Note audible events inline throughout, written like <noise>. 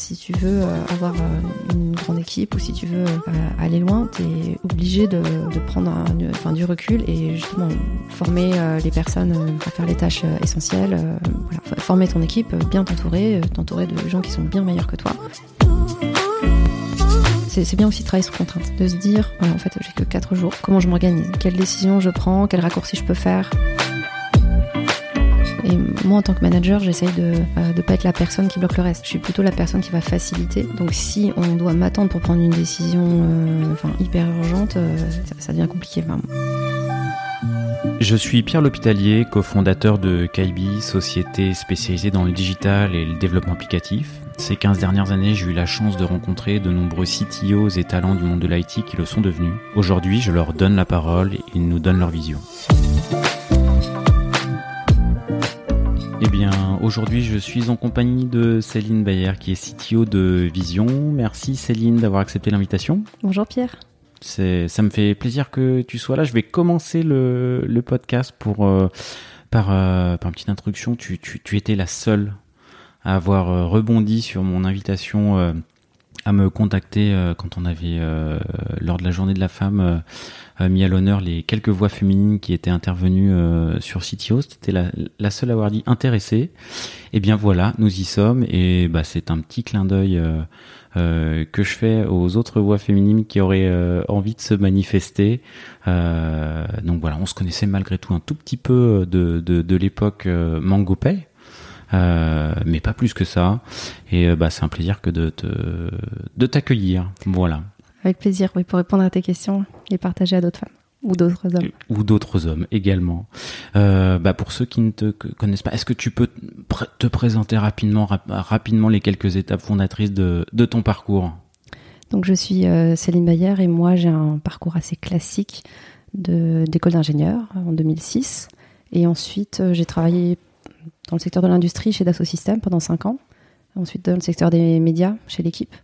si tu veux euh, avoir euh, une grande équipe ou si tu veux euh, aller loin, tu es obligé de, prendre enfin, du recul et justement former les personnes à faire les tâches essentielles, former ton équipe, bien t'entourer, t'entourer de gens qui sont bien meilleurs que toi. C'est bien aussi de travailler sous contrainte, de se dire, en fait, j'ai que 4 jours, comment je m'organise, quelles décisions je prends, quels raccourcis je peux faire. Et moi, en tant que manager, j'essaye de ne euh, pas être la personne qui bloque le reste. Je suis plutôt la personne qui va faciliter. Donc, si on doit m'attendre pour prendre une décision euh, hyper urgente, euh, ça, devient compliqué. Je suis Pierre L'Hôpitalier, cofondateur de Kaibi, société spécialisée dans le digital et le développement applicatif. Ces 15 dernières années, j'ai eu la chance de rencontrer de nombreux CTOs et talents du monde de l'IT qui le sont devenus. Aujourd'hui, je leur donne la parole et ils nous donnent leur vision. Eh bien, aujourd'hui, je suis en compagnie de Céline Bayer, qui est CTO de Vision. Merci Céline d'avoir accepté l'invitation. Bonjour Pierre. C'est, ça me fait plaisir que tu sois là. Je vais commencer le, le podcast pour euh, par, euh, par une petite introduction. Tu, tu, tu étais la seule à avoir euh, rebondi sur mon invitation à me contacter quand on avait lors de la journée de la femme mis à l'honneur les quelques voix féminines qui étaient intervenues euh, sur CTO. C'était la, la, seule à avoir dit intéressée. Et eh bien voilà, nous y sommes et bah, c'est un petit clin d'œil euh, euh, que je fais aux autres voix féminines qui auraient envie de se manifester. donc voilà, on se connaissait malgré tout un tout petit peu de, de, de l'époque MangoPay. Euh, mais pas plus que ça. Et bah, c'est un plaisir que de, te, de t'accueillir. Voilà. Avec plaisir, oui, pour répondre à tes questions et partager à d'autres femmes ou d'autres hommes. Ou d'autres hommes également. Euh, bah pour ceux qui ne te connaissent pas, est-ce que tu peux te présenter rapidement, rapidement les quelques étapes fondatrices de, de ton parcours? Donc je suis euh, Céline Bayer et moi j'ai un parcours assez classique d'école d'ingénieur en 2006. Et ensuite euh, j'ai travaillé dans le secteur de l'industrie chez Dassault Systèmes pendant 5 ans. Ensuite dans le secteur des médias chez l'équipe.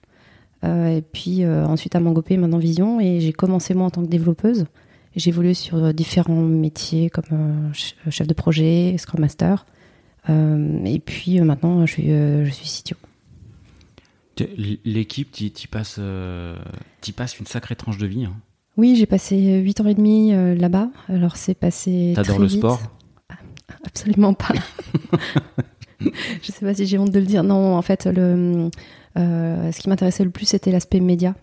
Euh, et puis euh, ensuite à Mangopé, maintenant Vision. Et j'ai commencé moi en tant que développeuse. J'ai évolué sur différents métiers comme euh, chef de projet, Scrum Master. et puis maintenant, je suis, je suis CTO. L'équipe, tu y passes, passes une sacrée tranche de vie. Hein. Oui, j'ai passé 8 ans et demi là-bas. Alors c'est passé. T'adores le sport? Absolument pas. <laughs> je sais pas si j'ai honte de le dire. Non, en fait, le, euh, ce qui m'intéressait le plus, c'était l'aspect média.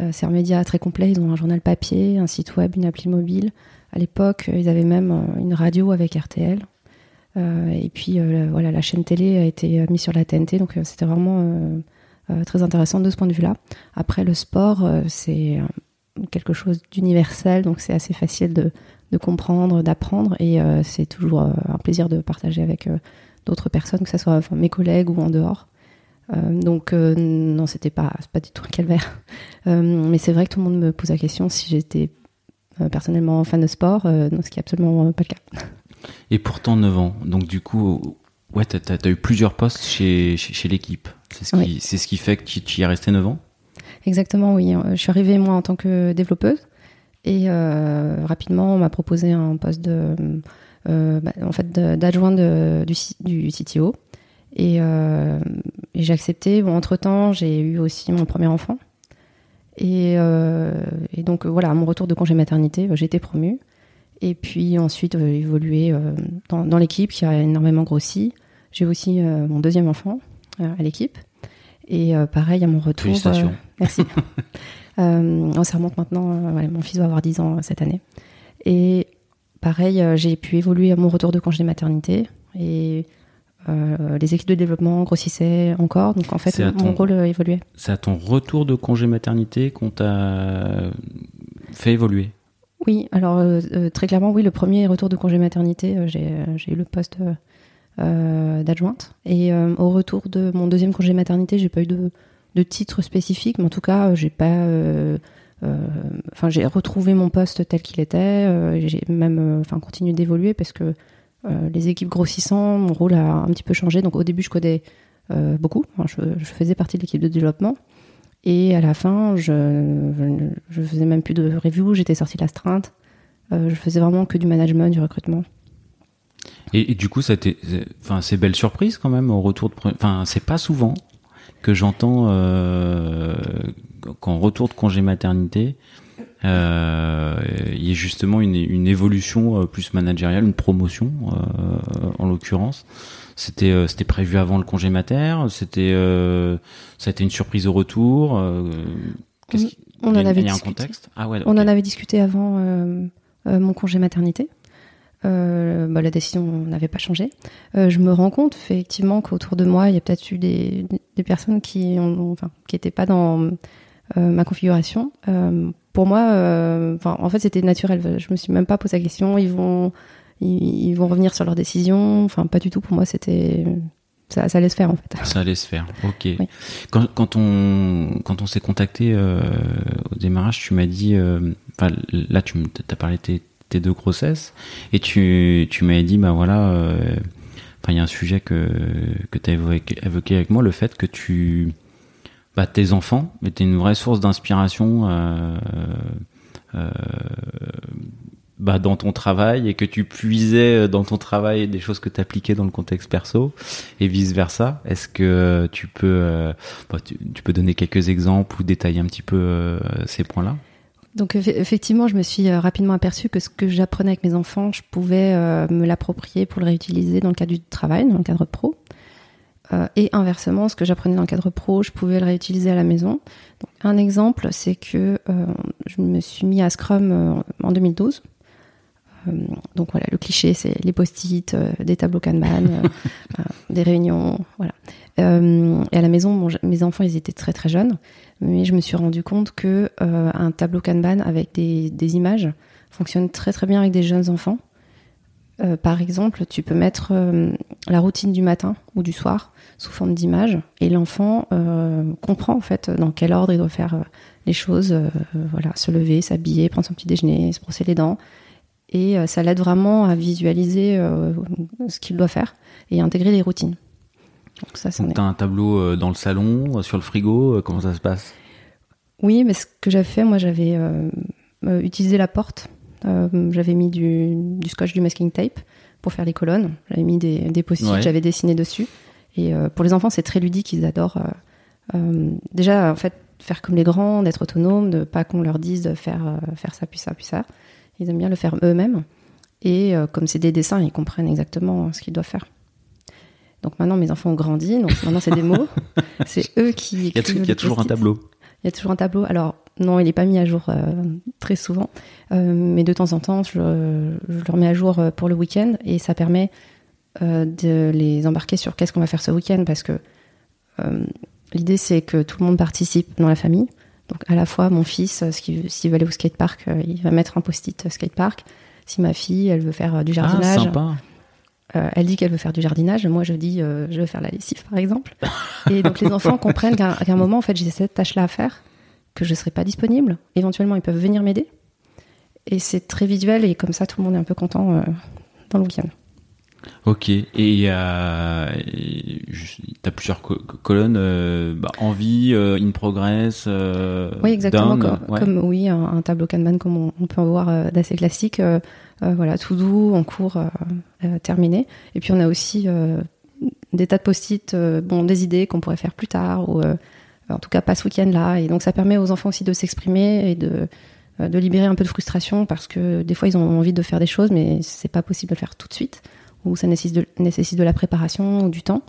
Euh, c'est un média très complet. Ils ont un journal papier, un site web, une appli mobile. À l'époque, ils avaient même euh, une radio avec RTL. et puis, voilà, la chaîne télé a été mise sur la TNT. Donc, c'était vraiment très intéressant de ce point de vue-là. Après, le sport, c'est quelque chose d'universel. Donc, c'est assez facile de, comprendre, d'apprendre. Et c'est toujours un plaisir de partager avec d'autres personnes, que ce soit mes collègues ou en dehors. Euh, donc euh, non, c'était pas, pas du tout un calvaire. <laughs> Euh, mais c'est vrai que tout le monde me pose la question si j'étais personnellement fan de sport, non, ce qui est absolument pas le cas. <laughs> Et pourtant 9 ans, donc du coup, ouais, t'as as, eu plusieurs postes chez, chez, l'équipe. C'est ce, qui, ce qui fait que tu, y es resté 9 ans? Exactement, oui. Je suis arrivée moi en tant que développeuse et rapidement on m'a proposé un poste de, bah, en fait, d'adjoint du, CTO. Euh, et, j'ai accepté. Bon, entre-temps, j'ai eu aussi mon premier enfant. Et, euh, donc, voilà, à mon retour de congé maternité, j'ai été promue. Et puis ensuite, euh, évolué dans, l'équipe qui a énormément grossi. J'ai aussi mon deuxième enfant à l'équipe. Et pareil, à mon retour. Félicitations. merci. <laughs> ça remonte maintenant. mon fils va avoir 10 ans cette année. Et pareil, j'ai pu évoluer à mon retour de congé maternité. Et euh, les équipes de développement grossissaient encore, donc en fait mon rôle a évolué. C'est à ton retour de congé maternité qu'on t'a fait évoluer Oui, alors euh, euh, très clairement, oui, le premier retour de congé maternité, j'ai eu le poste d'adjointe. Et au retour de mon deuxième congé maternité, j'ai pas eu de, de, titre spécifique, mais en tout cas, j'ai pas. Enfin, j'ai retrouvé mon poste tel qu'il était. j'ai même, enfin, continué d'évoluer parce que euh, les équipes grossissant, mon rôle a un petit peu changé. Donc au début, je codais euh, beaucoup. je, faisais partie de l'équipe de développement. Et à la fin, je, je, faisais même plus de review. J'étais sortie l'astreinte. je faisais vraiment que du management, du recrutement. Et, du coup, ça enfin, c'est belle surprise quand même au retour de, enfin, c'est pas souvent que j'entends euh, qu'en retour de congé maternité, euh, il y ait justement une, une évolution euh, plus managériale, une promotion en l'occurrence. C'était c'était prévu avant le congé mater, c'était ça a été une surprise au retour. on, en avait discuté. un contexte? Ah ouais, On en avait discuté avant mon congé maternité. Euh, bah, la décision n'avait pas changé. Euh, je me rends compte effectivement qu'autour de moi, il y a peut-être eu des, des, personnes qui ont, enfin, qui n'étaient pas dans euh, ma configuration. Pour moi, enfin, en fait, c'était naturel. Je me suis même pas posé la question. Ils vont, ils, vont revenir sur leur décision. Enfin, pas du tout. Pour moi, c'était ça, ça, allait se faire en fait. Ça allait se faire, ok. Quand, quand, on quand on s'est contacté euh, au démarrage, tu m'as dit, euh, là tu as parlé de tes, tes deux grossesses et tu, tu m'avais dit bah voilà euh, enfin il y a un sujet que que tu as évoqué, avec moi le fait que tu bah tes enfants étaient une vraie source d'inspiration euh, euh, bah, dans ton travail et que tu puisais dans ton travail des choses que tu appliquais dans le contexte perso et vice versa. Est-ce que tu peux, bah, tu, tu, peux donner quelques exemples ou détailler un petit peu ces points-là? Donc effectivement, je me suis euh, rapidement aperçue que ce que j'apprenais avec mes enfants, je pouvais euh, me l'approprier pour le réutiliser dans le cadre du travail, dans le cadre pro. Euh, et inversement, ce que j'apprenais dans le cadre pro, je pouvais le réutiliser à la maison. Donc, un exemple, c'est que je me suis mis à Scrum en 2012. donc voilà, le cliché, c'est les post-it, des tableaux Kanban, <laughs> des réunions, voilà. Et à la maison, mes enfants, ils étaient très très jeunes mais je me suis rendu compte que euh, un tableau Kanban avec des, images fonctionne très très bien avec des jeunes enfants. Euh, par exemple, tu peux mettre euh, la routine du matin ou du soir sous forme d'image et l'enfant euh, comprend en fait dans quel ordre il doit faire euh, les choses, voilà, se lever, s'habiller, prendre son petit déjeuner, se brosser les dents. Et ça l'aide vraiment à visualiser ce qu'il doit faire et intégrer des routines. Donc ça, t'as un tableau euh, dans le salon, euh, sur le frigo, euh, comment ça se passe? Oui, mais ce que j'avais fait, moi j'avais utilisé la porte. j'avais mis du, scotch, du masking tape pour faire les colonnes. J'avais mis des, des post-it, j'avais dessiné dessus. Et pour les enfants, c'est très ludique, ils adorent. déjà, en fait, faire comme les grands, d'être autonome, de pas qu'on leur dise de faire, faire ça, puis ça, puis ça. Ils aiment bien le faire eux-mêmes. Et comme c'est des dessins, ils comprennent exactement ce qu'ils doivent faire. Donc maintenant, mes enfants ont grandi, donc maintenant c'est des mots. <laughs> c'est eux qui. Il y a, toujours un tableau. Il y a toujours un tableau. Alors non, il n'est pas mis à jour euh, très souvent, euh, mais de temps en temps, je, je, le remets à jour euh, pour le week-end et ça permet de les embarquer sur qu'est-ce qu'on va faire ce week-end parce que l'idée c'est que tout le monde participe dans la famille. Donc à la fois mon fils, s'il veut aller au skatepark, il va mettre un post-it skatepark. Si ma fille, elle veut faire du ah, jardinage, ah, sympa. Euh, elle dit qu'elle veut faire du jardinage, moi je dis euh, je veux faire la lessive par exemple. Et donc les enfants comprennent qu'à un moment en fait j'ai cette tâche-là à faire, que je ne serai pas disponible. Éventuellement ils peuvent venir m'aider. Et c'est très visuel et comme ça tout le monde est un peu content euh, dans le week-end. Ok, et tu as plusieurs colonnes, bah, envie, in progress. oui, exactement, comme, oui, un, tableau Kanban comme on, on peut en voir d'assez classique. Euh, voilà, tout doux, en cours, euh, euh, terminé. Et puis on a aussi des tas de post-it, bon, des idées qu'on pourrait faire plus tard, ou en tout cas pas ce week-end là. Et donc ça permet aux enfants aussi de s'exprimer et de, de libérer un peu de frustration parce que des fois ils ont envie de faire des choses, mais c'est pas possible de le faire tout de suite, ou ça nécessite de, nécessite de la préparation ou du temps.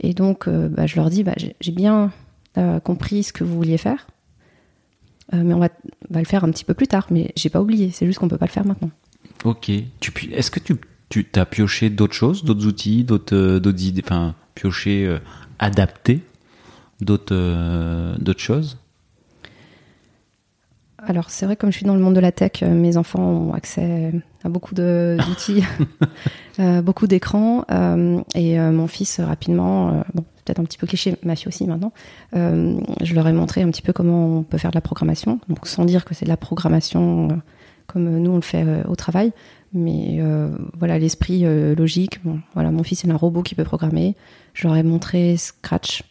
Et donc bah, je leur dis, bah, j'ai bien compris ce que vous vouliez faire, mais on va, va, le faire un petit peu plus tard. Mais j'ai pas oublié, c'est juste qu'on peut pas le faire maintenant. Ok. Est-ce que tu, tu as pioché d'autres choses, d'autres outils, d'autres euh, idées, enfin pioché, euh, adapté euh, d'autres choses? Alors c'est vrai comme je suis dans le monde de la tech, mes enfants ont accès à beaucoup <laughs> d'outils, beaucoup d'écrans, et mon fils rapidement, bon peut-être un petit peu cliché, ma fille aussi maintenant, je leur ai montré un petit peu comment on peut faire de la programmation, donc sans dire que c'est de la programmation comme nous on le fait euh, au travail. Mais euh, voilà, l'esprit euh, logique. voilà, mon fils est un robot qui peut programmer. Je leur ai montré Scratch.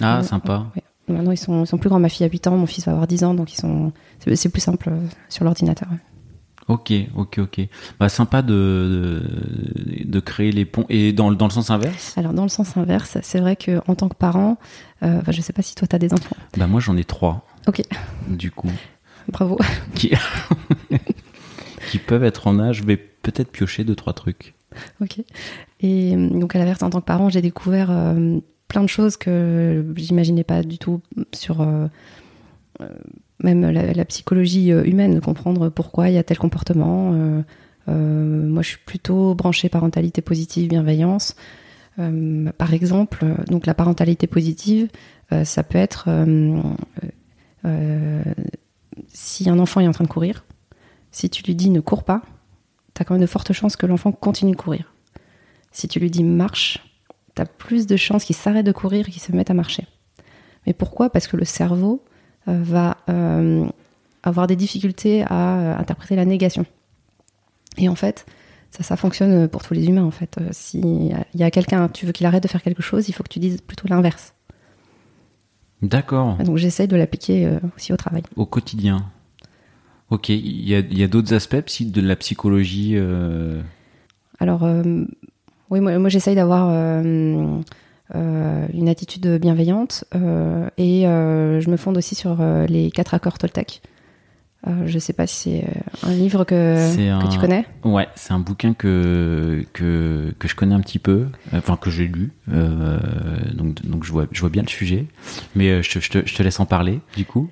Ah, sympa. Maintenant, ils sont, sont, plus grands. Ma fille a 8 ans, mon fils va avoir 10 ans, donc ils sont, c'est plus simple sur l'ordinateur. Ok, ok, ok. Bah, sympa de, de, de créer les ponts. Et dans, le- dans le sens inverse? Alors dans le sens inverse, c'est vrai que en tant que parent, euh, je sais pas si toi tu as des enfants. Bah, moi, j'en ai trois. Ok. Du coup, Bravo. qui, <laughs> qui peuvent être en âge, je vais peut-être piocher deux, trois trucs. Ok. Et euh, donc à l'inverse, en tant que parent, j'ai découvert euh, plein de choses que j'imaginais pas du tout sur euh, euh, même la, psychologie euh, humaine, comprendre pourquoi il y a tel comportement. Moi, je suis plutôt branchée parentalité positive, bienveillance. Par exemple, donc la parentalité positive, ça peut être si un enfant est en train de courir, si tu lui dis ne cours pas, tu as quand même de fortes chances que l'enfant continue de courir. Si tu lui dis marche, tu as plus de chances qu'il s'arrête de courir et qu'il se mette à marcher. Mais pourquoi? Parce que le cerveau euh, va euh, avoir des difficultés à euh, interpréter la négation. Et en fait, ça, ça fonctionne pour tous les humains. En fait, si il y a quelqu'un, tu veux qu'il arrête de faire quelque chose, il faut que tu dises plutôt l'inverse. D'accord. Donc j'essaye de l'appliquer aussi au travail. Au quotidien. Ok, il y a, d'autres aspects de la psychologie. euh, Alors, euh, oui, moi, moi, j'essaye d'avoir euh, euh, une attitude bienveillante euh, et je me fonde aussi sur les quatre accords Toltec. Je sais pas si c'est un livre que, C'est que un- tu connais. Ouais, c'est un bouquin que, que, que je connais un petit peu, enfin que j'ai lu, donc, donc je, vois, je vois bien le sujet, mais je, te- je, te, je te laisse en parler, du coup.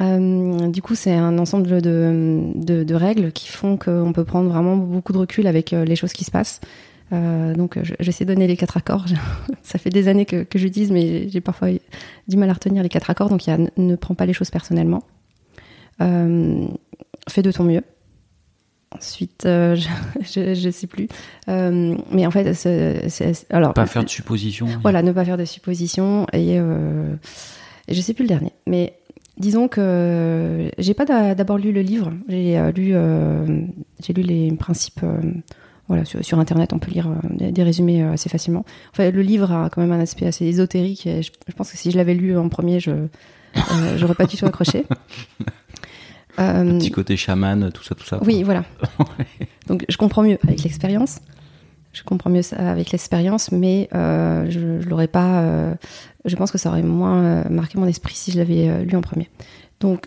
Euh, du coup, c'est un ensemble de, de, de règles qui font qu'on peut prendre vraiment beaucoup de recul avec les choses qui se passent. Euh, donc, je- j'essaie de donner les quatre accords. <laughs> Ça fait des années que, que j'utilise, mais j'ai parfois du mal à retenir les quatre accords. Donc, il y a ne, ne prends pas les choses personnellement. Euh, fais de ton mieux. Ensuite, euh, <laughs> je, je, je sais plus. Mais en fait, c'est, alors Pas faire de suppositions. voilà, ne pas faire de suppositions et, et je sais plus le dernier. Mais disons que j'ai pas d'a- d'abord lu le livre, j'ai lu, j'ai lu les principes. Voilà, sur, sur internet, on peut lire euh, des, résumés euh, assez facilement. Enfin, le livre a quand même un aspect assez ésotérique et je, je pense que si je l'avais lu en premier, je euh, j'aurais pas du tout accroché. <laughs> Euh, Petit côté chaman, tout ça, tout ça. oui, voilà. <laughs> Donc je comprends mieux avec l'expérience. Je comprends mieux ça avec l'expérience, mais je, je l'aurais pas. je pense que ça aurait moins marqué mon esprit si je l'avais lu en premier. Donc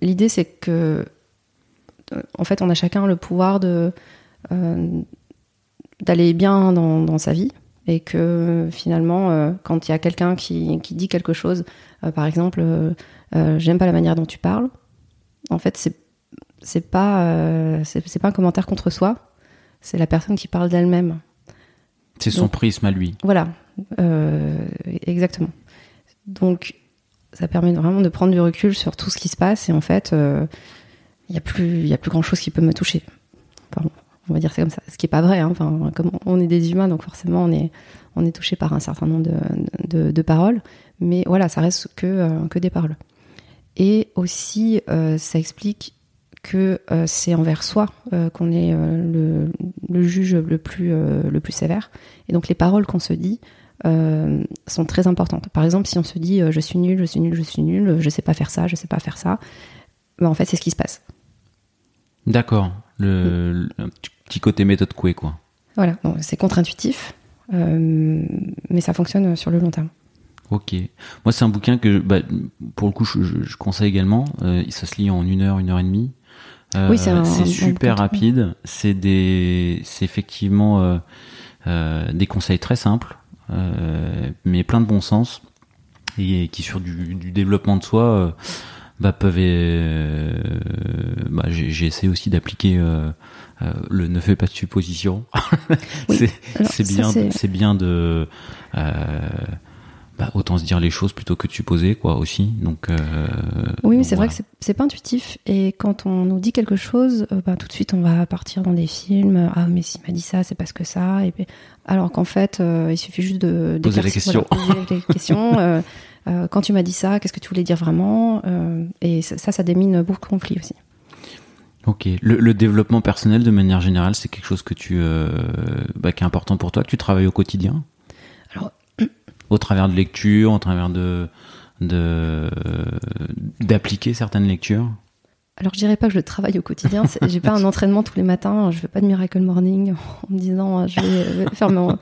l'idée c'est que, en fait, on a chacun le pouvoir de d'aller bien dans, dans sa vie et que finalement, euh, quand il y a quelqu'un qui, qui dit quelque chose, euh, par exemple, euh, euh, j'aime pas la manière dont tu parles. En fait, c'est c'est pas euh, c'est pas un commentaire contre soi. C'est la personne qui parle d'elle-même. C'est son Donc- prisme à lui. Voilà, Euh, exactement. Donc, ça permet vraiment de prendre du recul sur tout ce qui se passe et en fait, euh, il y a plus il y a plus grand chose qui peut me toucher. Enfin, on va dire c'est comme ça. Ce qui est pas vrai. hein. Enfin, comme on est des humains, donc forcément on est on est touché par un certain nombre de, de, de paroles, mais voilà, ça reste que euh, que des paroles. Et aussi, euh, ça explique que euh, c'est envers soi qu'on est le, le juge le plus, le plus sévère. Et donc les paroles qu'on se dit sont très importantes. Par exemple, si on se dit je suis nul, je suis nul, je suis nul, je sais pas faire ça, je sais pas faire ça, ben, en fait c'est ce qui se passe. D'accord. Le, le- un petit- côté méthode couée, quoi. Voilà, c'est contre-intuitif, euh, mais ça fonctionne sur le long terme. Ok. Moi, c'est un bouquin que, bah, pour le coup, je, je- je conseille également. Euh, ça se lit en une heure, une heure et demie. Euh, Oui, c'est super rapide. C'est des, c'est effectivement des conseils très simples, mais plein de bon sens et qui sur du, du développement de soi bah, peuvent. bah, j'ai essayé aussi d'appliquer euh, le ne fais pas de suppositions. <laughs> Oui. c'est, bien, c'est- bien de. euh, bah, autant se dire les choses plutôt que de supposer quoi aussi donc euh, Oui, mais c'est voilà. vrai que c'est- pas intuitif. Et quand on nous dit quelque chose, bah, tout de suite, on va partir dans des films. Ah, mais s'il m'a dit ça, c'est parce que ça. Et puis, alors qu'en fait, il suffit juste de Poser les voilà, poser les <laughs> questions. quand tu m'as dit ça, qu'est-ce que tu voulais dire vraiment Et ça, ça, ça démine beaucoup de conflits aussi. Ok le, le développement personnel de manière générale c'est quelque chose que tu euh, bah, qui est important pour toi que tu travailles au quotidien? Alors, au travers de lectures au travers de de d'appliquer certaines lectures? Alors je dirais pas que je travaille au quotidien. J'ai pas un <laughs> entraînement tous les matins. Je fais pas de miracle morning <laughs> en me disant je vais faire mon,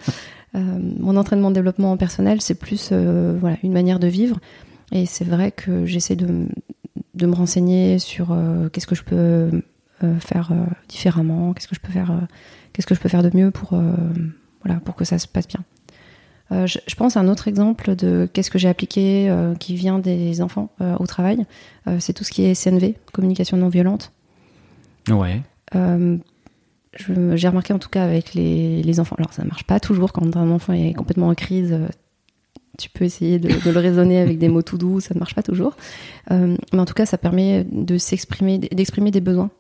mon entraînement de développement personnel. C'est plus voilà une manière de vivre. Et c'est vrai que j'essaie de, de, me renseigner sur qu'est-ce que je peux faire différemment, qu'est-ce que je peux faire, qu'est-ce que je peux faire de mieux pour voilà pour que ça se passe bien. Euh, je, pense à un autre exemple de qu'est-ce que j'ai appliqué euh, qui vient des enfants euh, au travail. c'est tout ce qui est CNV, communication non violente. Ouais. j'ai remarqué en tout cas avec les, enfants. Alors ça ne marche pas toujours quand un enfant est complètement en crise. tu peux essayer de, le raisonner avec des mots tout doux, ça ne marche pas toujours. mais en tout cas, ça permet de s'exprimer, d'exprimer des besoins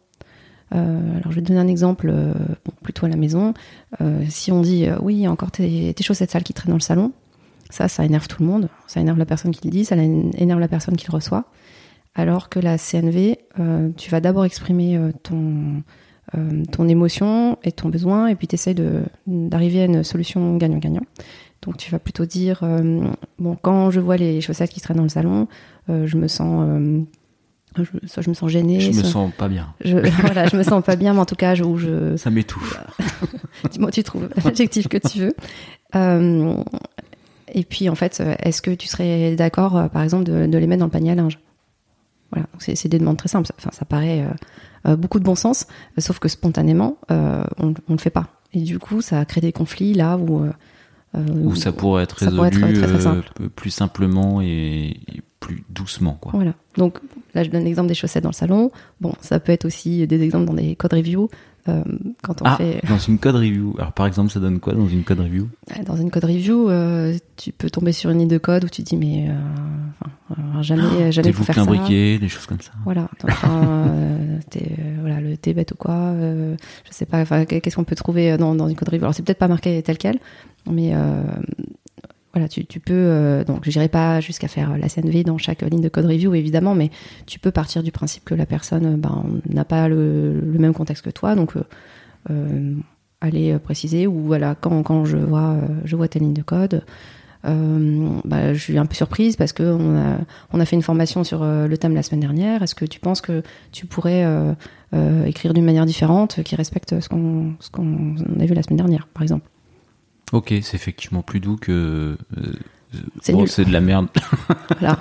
euh, alors je vais te donner un exemple euh, plutôt à la maison. Euh, si on dit oui, encore tes, chaussettes sales qui traînent dans le salon, ça, ça énerve tout le monde. Ça énerve la personne qui le dit, ça énerve la personne qui le reçoit. Alors que la CNV, tu vas d'abord exprimer ton, ton émotion et ton besoin, et puis tu essaies d'arriver à une solution gagnant-gagnant. Donc tu vas plutôt dire, bon, quand je vois les chaussettes qui traînent dans le salon, je me sens je, soit je me sens gênée. Je me sens pas bien. Je, <laughs> voilà, je me sens pas bien, mais en tout cas, je, où je. Ça m'étouffe. Dis-moi, <laughs> tu trouves l'adjectif que tu veux. Euh, et puis, en fait, est-ce que tu serais d'accord, euh, par exemple, de, de, les mettre dans le panier à linge? Voilà, c'est des demandes très simples. Enfin, ça paraît euh, euh beaucoup de bon sens, sauf que spontanément, euh, on, on le fait pas. Et du coup, ça crée des conflits là où. Euh, où ça pourrait être résolu très, simple. plus simplement et, et plus doucement. Quoi. Voilà. Donc là, je donne l'exemple des chaussettes dans le salon. Bon, ça peut être aussi des exemples dans des code reviews. Euh, quand on ah, fait... dans une code review. Alors par exemple, ça donne quoi dans une code review? Dans une code review, euh, tu peux tomber sur une ligne de code où tu dis mais euh, enfin, jamais, oh, jamais faut faire ça. briquet, des choses comme ça. Voilà. <laughs> T'es, voilà, le t'es bête ou quoi Je sais pas. Enfin, qu'est-ce qu'on peut trouver dans, dans une code review? Alors c'est peut-être pas marqué tel quel, mais voilà, tu, peux, euh, donc je n'irai pas jusqu'à faire la CNV dans chaque ligne de code review évidemment, mais tu peux partir du principe que la personne ben, n'a pas le, même contexte que toi, donc euh, euh, aller préciser ou voilà quand, quand je vois je vois ta ligne de code, bah, je suis un peu surprise parce que on a, on a fait une formation sur le thème la semaine dernière. Est-ce que tu penses que tu pourrais écrire d'une manière différente qui respecte ce qu'on ce qu'on a vu la semaine dernière, par exemple? Ok, c'est effectivement plus doux que. Euh, c'est de la merde. Voilà.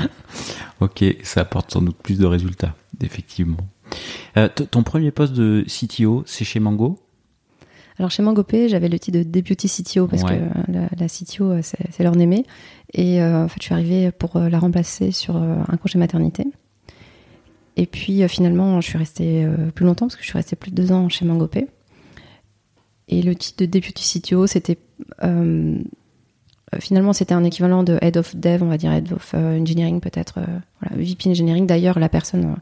<laughs> ok, ça apporte sans doute plus de résultats, effectivement. Euh, ton premier poste de CTO, c'est chez Mango? Alors chez MangoP, j'avais le titre de Deputy CTO parce que la, CTO, euh, c'est leur aimé. Et en fait, je suis arrivée pour la remplacer sur un congé maternité. Et puis finalement, je suis restée plus longtemps parce que je suis restée plus de deux ans chez MangoP. Et le titre de Deputy CTO, c'était euh, finalement c'était un équivalent de Head of Dev, on va dire Head of euh, Engineering peut-être, euh, voilà, VP Engineering. D'ailleurs, la personne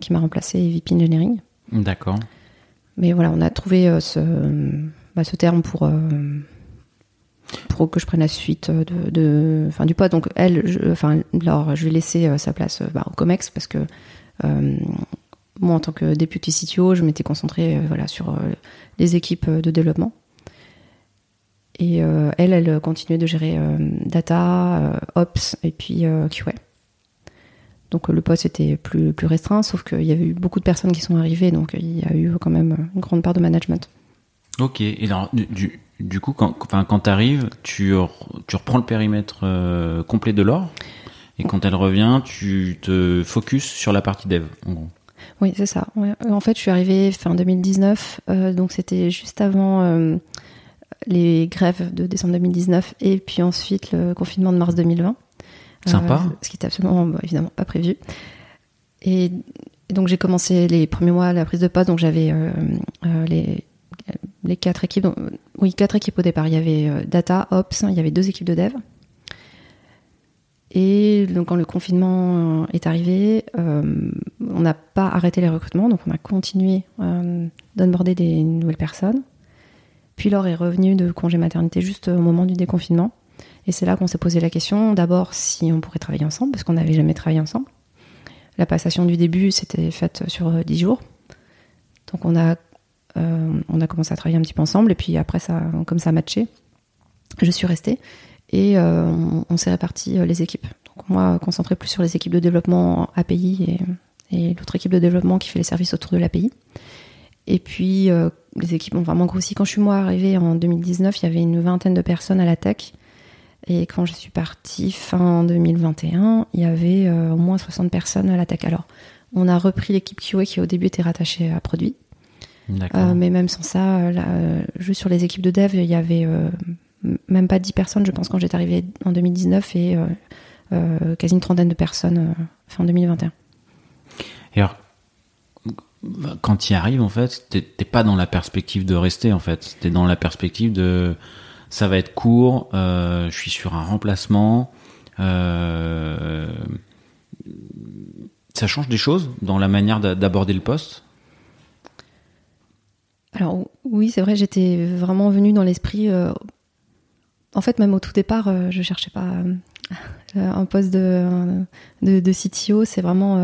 qui m'a remplacé est VP Engineering. D'accord. Mais voilà, on a trouvé ce, bah, ce terme pour pour que je prenne la suite de, de du poste. Donc elle, je, enfin, alors je vais laisser sa place bah, au Comex parce que moi, en tant que député CTO, je m'étais concentrée euh, voilà, sur euh, les équipes euh, de développement. Et elle, elle continuait de gérer data, ops et puis QA. Donc le poste était plus, plus restreint, sauf qu'il y avait eu beaucoup de personnes qui sont arrivées, donc il y a eu quand même une grande part de management. Ok, et alors du, du coup, quand, quand tu arrives, tu, tu reprends le périmètre complet de l'or, et quand elle revient, tu te focuses sur la partie dev, en gros? Oui, c'est ça. En fait, je suis arrivée fin 2019, euh, donc c'était juste avant euh, les grèves de décembre 2019 et puis ensuite le confinement de mars 2020. Sympa. Euh, ce qui était absolument, bah, évidemment, pas prévu. Et, donc j'ai commencé les premiers mois à la prise de poste, donc j'avais les, les quatre équipes. oui, quatre équipes au départ. Il y avait Data, Ops, il y avait deux équipes de dev. Et donc quand le confinement euh, est arrivé, euh, on n'a pas arrêté les recrutements, donc on a continué euh, des nouvelles personnes. Puis Laure est revenue de congé maternité juste au moment du déconfinement. Et c'est là qu'on s'est posé la question, d'abord si on pourrait travailler ensemble, parce qu'on n'avait jamais travaillé ensemble. La passation du début s'était faite sur 10 jours. Donc on a, on a commencé à travailler un petit peu ensemble, et puis après, ça, comme ça a matché, je suis restée et euh, on, s'est réparti euh, les équipes. Donc moi, concentré plus sur les équipes de développement API et l'autre équipe de développement qui fait les services autour de l'API. Et puis, les équipes ont vraiment grossi. Quand je suis moi arrivée en 2019, il y avait une vingtaine de personnes à la tech. Et quand je suis partie fin 2021, il y avait au moins 60 personnes à la tech. Alors, on a repris l'équipe QA qui au début était rattachée à produit. Euh, mais même sans ça, euh, juste sur les équipes de dev, il y avait euh, même pas 10 personnes, je pense, quand j'étais arrivée en 2019 et quasi une trentaine de personnes fin 2021. Et alors, quand tu y arrives, en fait, t'es pas dans la perspective de rester, en fait. T'es dans la perspective de ça va être court, je suis sur un remplacement. ça change des choses dans la manière d'aborder le poste? Alors oui, c'est vrai, j'étais vraiment venue dans l'esprit. Euh, en fait, même au tout départ, euh, je cherchais pas euh, un poste de, de, CTO. C'est vraiment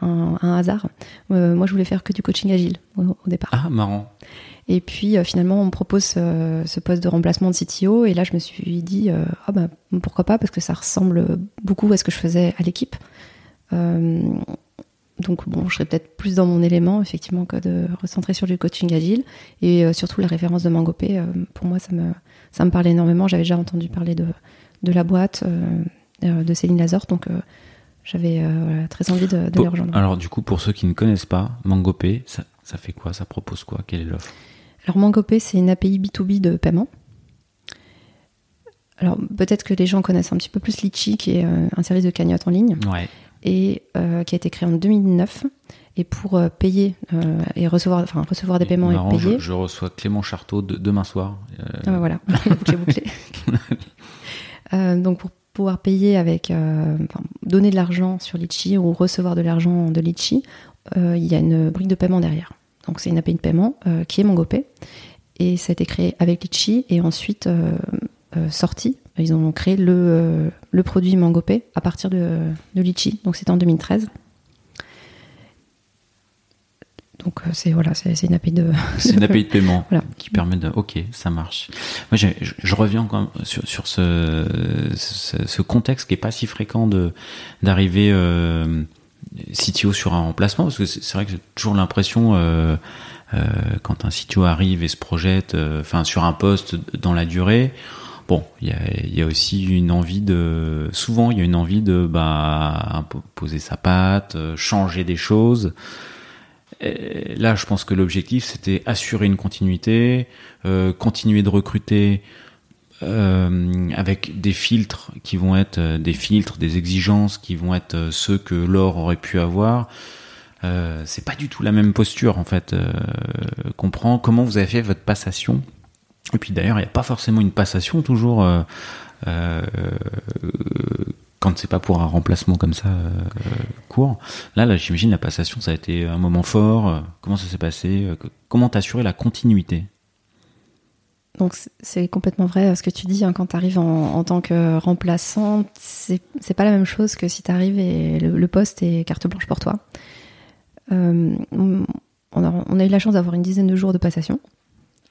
un, hasard. moi, je voulais faire que du coaching agile au, départ. Ah, marrant. Et puis finalement, on me propose ce poste de remplacement de CTO. Et là, je me suis dit, ah bah, pourquoi pas, parce que ça ressemble beaucoup à ce que je faisais à l'équipe. Donc bon, je serais peut-être plus dans mon élément, effectivement, que de recentrer sur du coaching agile. Et euh, surtout la référence de Mangopé, euh, pour moi, ça me, ça me parlait énormément. J'avais déjà entendu parler de, de la boîte, euh, de Céline Lazor, donc j'avais très envie de, de les rejoindre. Alors du coup, pour ceux qui ne connaissent pas, Mangopé, ça, ça fait quoi? Ça propose quoi? Quelle est l'offre? Alors Mangopé, c'est une API B2B de paiement. Alors peut-être que les gens connaissent un petit peu plus Litchi, qui est un service de cagnotte en ligne. Ouais et euh, qui a été créé en 2009 et pour euh, payer euh, et recevoir enfin recevoir des paiements et payer. je, reçois Clément Charteau demain soir. Ah bah voilà <laughs> bouclé. Bouclé <laughs> donc pour pouvoir payer avec donner de l'argent sur Litchi ou recevoir de l'argent de Litchi il y a une brique de paiement derrière. Donc c'est une API de paiement qui est MongoPay. Et ça a été créé avec Litchi et ensuite sorti ils ont créé le, euh, le produit Mangopay à partir de, de Litchi, donc c'était en 2013. Donc euh, c'est voilà, c'est une API de. C'est une API de <laughs> <laughs> paiement qui permet de. Ok, ça marche. Moi, je, je, reviens quand même sur, sur ce, ce, contexte qui est pas si fréquent de d'arriver euh, CTO sur un remplacement parce que c'est vrai que j'ai toujours l'impression euh, euh, quand un CTO arrive et se projette, enfin sur un poste dans la durée, Bon, il y a, aussi une envie de, souvent il y a une envie de bah poser sa patte, euh, changer des choses. là, je pense que l'objectif c'était assurer une continuité, euh, continuer de recruter euh, avec des filtres qui vont être des filtres, des exigences qui vont être ceux que l'or aurait pu avoir. c'est pas du tout la même posture en fait. comprend comment vous avez fait votre passation? Et puis d'ailleurs, il n'y a pas forcément une passation toujours euh, euh, quand c'est pas pour un remplacement comme ça euh, court. Là, là, j'imagine la passation, ça a été un moment fort. Comment ça s'est passé Comment t'assurer la continuité? Donc c'est complètement vrai ce que tu dis hein, quand tu arrives en, tant que remplaçant, c'est pas la même chose que si tu arrives et le, poste est carte blanche pour toi. on, a, on, a, eu la chance d'avoir une dizaine de jours de passation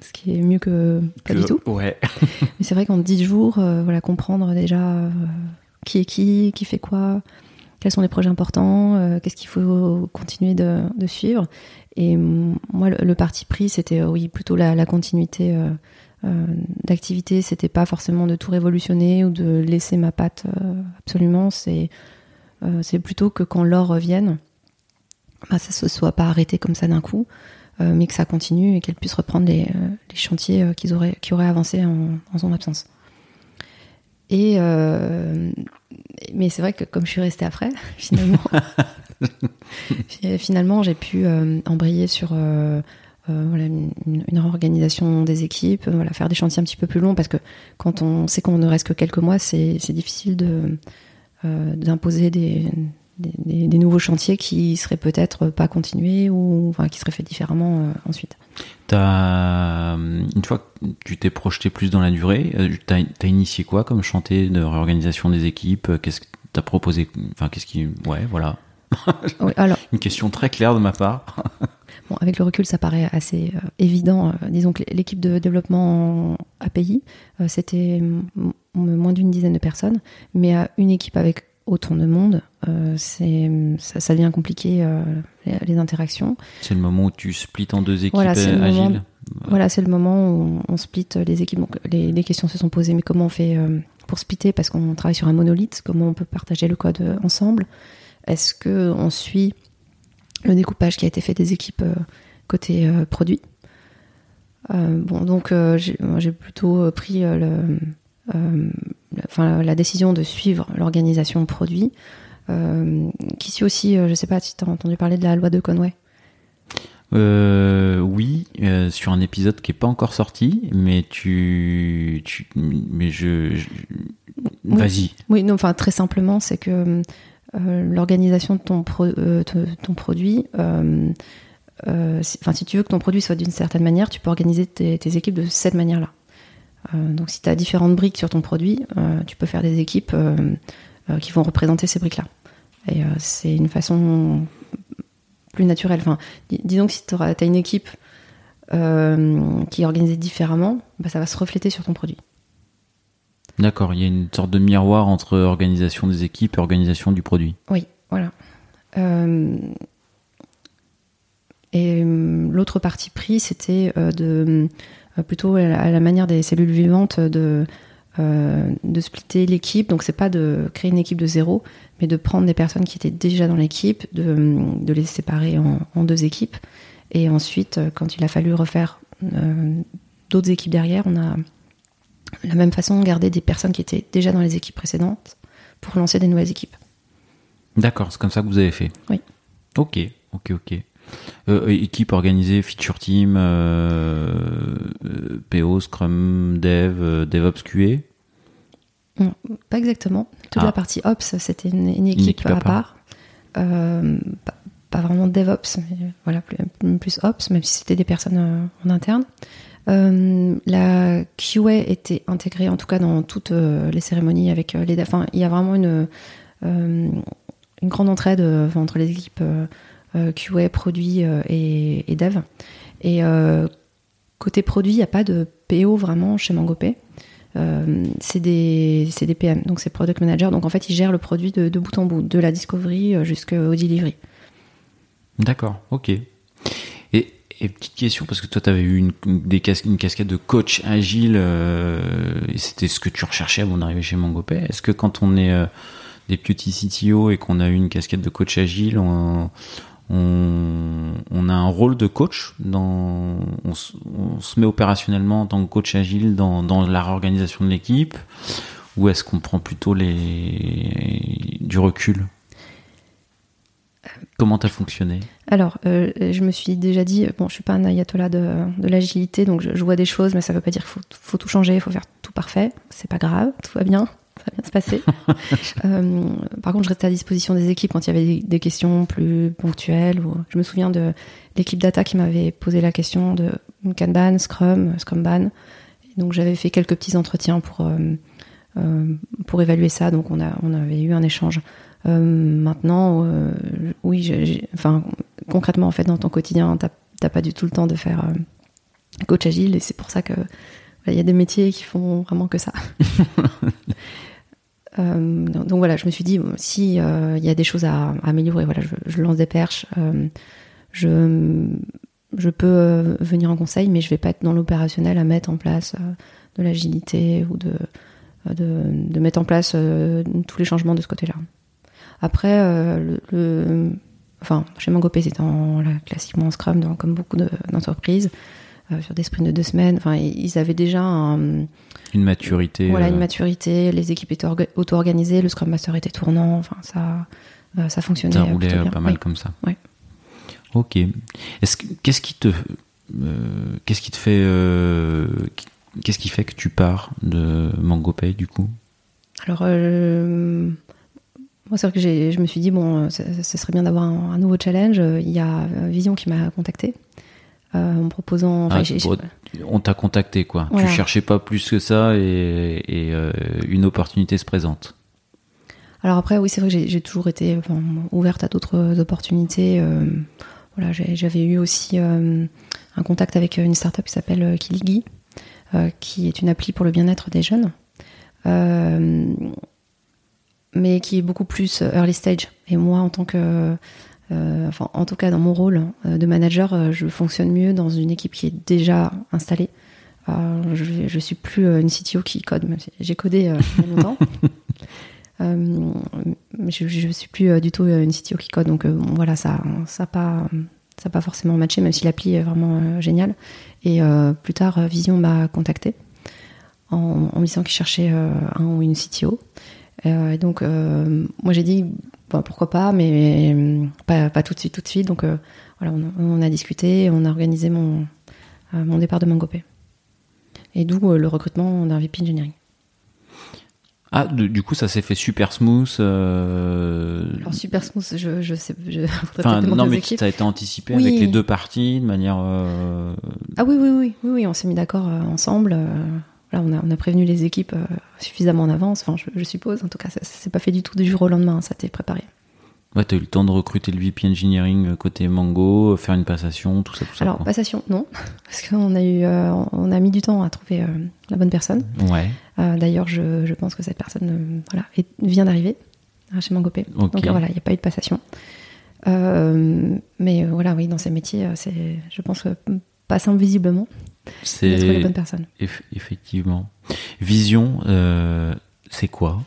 ce qui est mieux que pas du tout. Ouais. <laughs> Mais c'est vrai qu'en 10 jours, euh, voilà, comprendre déjà euh, qui est qui, qui fait quoi, quels sont les projets importants, euh, qu'est-ce qu'il faut continuer de, de, suivre. Et moi, le, parti pris, c'était oui plutôt la, la continuité d'activité. C'était pas forcément de tout révolutionner ou de laisser ma patte absolument. C'est c'est plutôt que quand l'or revienne, bah, ça se soit pas arrêté comme ça d'un coup. Euh, mais que ça continue et qu'elle puisse reprendre les, euh, chantiers euh, qu'ils auraient, qui auraient avancé en, son absence. Et mais c'est vrai que comme je suis restée après, <laughs> finalement, <laughs> finalement j'ai pu embrayer sur voilà, une, une, réorganisation des équipes, voilà, faire des chantiers un petit peu plus longs parce que quand on sait qu'on ne reste que quelques mois, c'est difficile de d'imposer des, des, nouveaux chantiers qui seraient peut-être pas continués ou enfin, qui seraient faits différemment euh, ensuite. As, euh, une fois que tu t'es projeté plus dans la durée, euh, tu as, initié quoi comme chantier de réorganisation des équipes? Qu'est-ce que tu as proposé? Enfin, qu'est-ce qui. Ouais, voilà. <laughs> alors, une question très claire de ma part. <laughs> bon, avec le recul, ça paraît assez évident. disons que l'équipe de développement API, c'était moins d'une dizaine de personnes, mais une équipe avec autant de monde, c'est ça, ça, devient compliqué les, interactions. C'est le moment où tu splits en deux équipes agiles. Moment, voilà, c'est le moment où on, split les équipes. Donc les, les, questions se sont posées, mais comment on fait pour splitter? Parce qu'on travaille sur un monolithe Comment on peut partager le code ensemble? Est-ce que on suit le découpage qui a été fait des équipes côté produit? Euh, bon, donc euh, j'ai plutôt euh, pris le, enfin, la décision de suivre l'organisation produit, qui suit aussi, je ne sais pas si tu as entendu parler de la loi de Conway. oui, sur un épisode qui est pas encore sorti, mais tu, mais je, vas-y. Oui, non, enfin très simplement, c'est que l'organisation de ton, ton produit euh, enfin, si tu veux que ton produit soit d'une certaine manière, tu peux organiser tes, équipes de cette manière-là. Euh, donc, si tu as différentes briques sur ton produit, euh, tu peux faire des équipes qui vont représenter ces briques-là. Et c'est une façon plus naturelle. Enfin, disons que si tu as une équipe qui est organisée différemment, bah, ça va se refléter sur ton produit. D'accord, il y a une sorte de miroir entre organisation des équipes et organisation du produit. Oui, voilà. Et euh, l'autre partie pris, c'était euh, de euh, plutôt à la manière des cellules vivantes de de splitter l'équipe. Donc c'est pas de créer une équipe de zéro, mais de prendre des personnes qui étaient déjà dans l'équipe, de, de, les séparer en, deux équipes. Et ensuite, quand il a fallu refaire d'autres équipes derrière, on a la même façon garder des personnes qui étaient déjà dans les équipes précédentes pour lancer des nouvelles équipes. D'accord, c'est comme ça que vous avez fait. Oui. Ok, ok, ok. Euh, euh, équipe organisée, feature team, euh, PO, Scrum, Dev, DevOps QA Pas exactement. Toute la ah. partie Ops, c'était une, équipe, à, part. pas, vraiment DevOps, mais voilà, plus, Ops, même si c'était des personnes en interne. la QA était intégrée, en tout cas dans toutes les cérémonies avec les. Enfin, il y a vraiment une, une grande entraide entre les équipes euh, QA, produit euh, et, dev. Et euh, côté produit, il n'y a pas de PO vraiment chez MangoPay. c'est des, des, PM, donc c'est Product Manager. Donc en fait, ils gèrent le produit de, bout en bout, de la discovery jusqu'au delivery. D'accord, ok. Et, petite question, parce que toi, tu avais eu une, des une casquette de coach agile, et c'était ce que tu recherchais avant d'arriver chez MangoPay. Est-ce que quand on est des petits CTO et qu'on a eu une casquette de coach agile, on, on, a un rôle de coach, on, se met opérationnellement en tant que coach agile dans, la réorganisation de l'équipe, ou est-ce qu'on prend plutôt du recul? Comment t'as fonctionné? Alors, euh, je me suis déjà dit, bon, je suis pas un ayatollah de, l'agilité, donc je, vois des choses, mais ça veut pas dire qu'il faut, tout changer, il faut faire tout parfait. C'est pas grave, tout va bien bien se passer. <laughs> Euh, par contre, je restais à disposition des équipes quand il y avait des, questions plus ponctuelles. Ou, je me souviens de l'équipe data qui m'avait posé la question de Kanban, Scrum, Scrumban. donc j'avais fait quelques petits entretiens pour, euh, euh, pour évaluer ça. Donc on, a, on avait eu un échange. maintenant, oui, enfin, concrètement, en fait, dans ton quotidien, t'as pas du tout le temps de faire coach agile et c'est pour ça que il y a des métiers qui font vraiment que ça. <laughs> Euh, donc voilà, je me suis dit, si euh, il y a des choses à, améliorer, voilà, je, lance des perches. Euh, je, peux venir en conseil, mais je vais pas être dans l'opérationnel à mettre en place de l'agilité ou de, mettre en place tous les changements de ce côté-là. Après, enfin, chez Mangopé, c'est en, classiquement en Scrum, comme beaucoup d'entreprises. Euh, sur des sprints de deux semaines. Enfin, ils avaient déjà une maturité. Voilà, une euh, maturité. Les équipes étaient auto-organisées, le Scrum Master était tournant. Enfin, ça, euh, ça fonctionnait. Ça roulait pas mal comme ça. Ouais. Ok. Est-ce qu'est-ce qui te qu'est-ce qui te fait qu'est-ce qui fait que tu pars de MangoPay du coup? Alors moi, c'est vrai que je me suis dit, bon, ce serait bien d'avoir un, nouveau challenge. Il y a Vision qui m'a contacté euh, en proposant. Ah, on t'a contacté quoi. Tu cherchais pas plus que ça et, euh, une opportunité se présente. Alors après, oui, c'est vrai que j'ai toujours été ouverte à d'autres opportunités. Euh, voilà, j'avais eu aussi un contact avec une startup qui s'appelle Kiligi, qui est une appli pour le bien-être des jeunes. mais qui est beaucoup plus early stage. Et moi, en tant que, enfin, en tout cas dans mon rôle de manager, je fonctionne mieux dans une équipe qui est déjà installée. je, je suis plus une CTO qui code, même si j'ai codé longtemps. <laughs> je, je suis plus du tout une CTO qui code, donc voilà, ça, ça pas ça pas forcément matché, même si l'appli est vraiment euh, géniale. Et euh, plus tard, euh, Vision m'a contacté en, me disant qu'il cherchait un ou une CTO. et donc, moi j'ai dit pourquoi pas, mais pas, tout de suite, tout de suite. Donc voilà, on, a discuté, on a organisé mon, mon départ de Mangopé. Et d'où le recrutement d'un VP Engineering. Ah, du coup, ça s'est fait super smooth. Euh... Alors super smooth, je, je sais. Je, <laughs> enfin, non, mais ça a été anticipé avec les deux parties de manière. Euh... Ah oui, oui, oui, oui, oui, on s'est mis d'accord euh, ensemble. Voilà, on a, on a prévenu les équipes euh, suffisamment en avance. Enfin, je, je, suppose. En tout cas, ça, ça s'est pas fait du tout du jour au lendemain. Ça a été préparé. Ouais, t'as eu le temps de recruter le VP Engineering euh, côté Mango, euh, faire une passation, tout ça, tout ça. Alors, passation, non. <laughs> Parce qu'on a eu, euh, on a mis du temps à trouver la bonne personne. Ouais. D'ailleurs, je, je, pense que cette personne, voilà, vient d'arriver chez Mangopé. Donc voilà, il n'y a pas eu de passation. mais voilà, oui, dans ces métiers, c'est, je pense, pas simple visiblement. C'est trouver la bonne personne. effectivement. Vision, c'est quoi?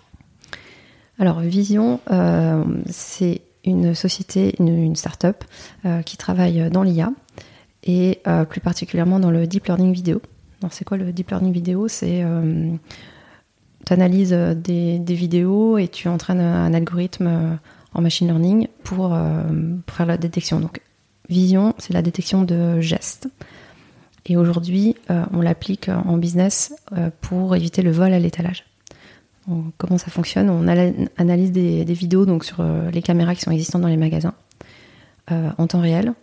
Alors Vision, euh, c'est une société, une, start-up euh, qui travaille dans l'IA et euh, plus particulièrement dans le deep learning vidéo. C'est quoi le deep learning vidéo? C'est tu analyses des, vidéos et tu entraînes un algorithme en machine learning pour, pour faire la détection. Donc Vision, c'est la détection de gestes. Et aujourd'hui, on l'applique en business pour éviter le vol à l'étalage comment ça fonctionne? On analyse des, vidéos donc sur euh, les caméras qui sont existantes dans les magasins euh, en temps réel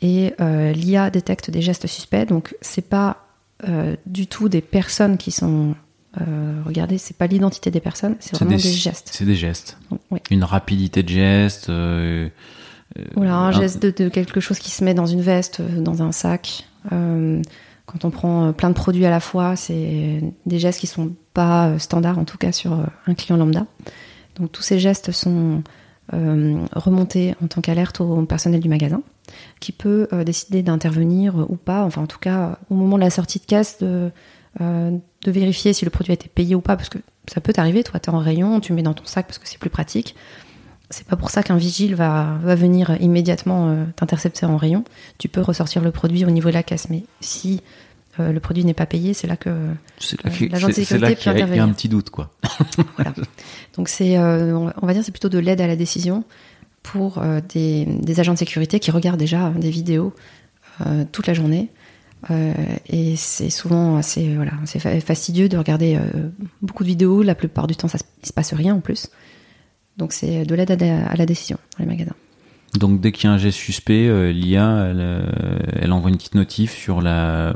et euh, l'IA détecte des gestes suspects. Donc c'est pas du tout des personnes qui sont regardez, c'est pas l'identité des personnes, c'est vraiment des, gestes. C'est des gestes. Une rapidité de geste. voilà, un, geste de, de, quelque chose qui se met dans une veste, dans un sac. Quand on prend euh, plein de produits à la fois, c'est des gestes qui sont pas euh, standards, en tout cas sur euh, un client lambda. Donc tous ces gestes sont remontés en tant qu'alerte au personnel du magasin, qui peut décider d'intervenir ou pas, enfin en tout cas au moment de la sortie de caisse, de, de vérifier si le produit a été payé ou pas, parce que ça peut t'arriver, toi tu es en rayon, tu mets dans ton sac parce que c'est plus pratique. C'est pas pour ça qu'un vigile va, va venir immédiatement euh, t'intercepter en rayon. Tu peux ressortir le produit au niveau de la caisse, mais si euh, le produit n'est pas payé, c'est là que euh, l'agent de sécurité peut intervenir. Il y a un petit doute, quoi. <laughs> voilà. Donc c'est, on va dire, c'est plutôt de l'aide à la décision pour des, des, agents de sécurité qui regardent déjà des vidéos toute la journée. et c'est souvent assez, voilà, c'est fastidieux de regarder beaucoup de vidéos. La plupart du temps, ça, il se passe rien en plus. Donc c'est de l'aide à la décision dans les magasins. Donc dès qu'il y a un geste suspect, euh, l'IA, euh, elle, envoie une petite notif sur la euh,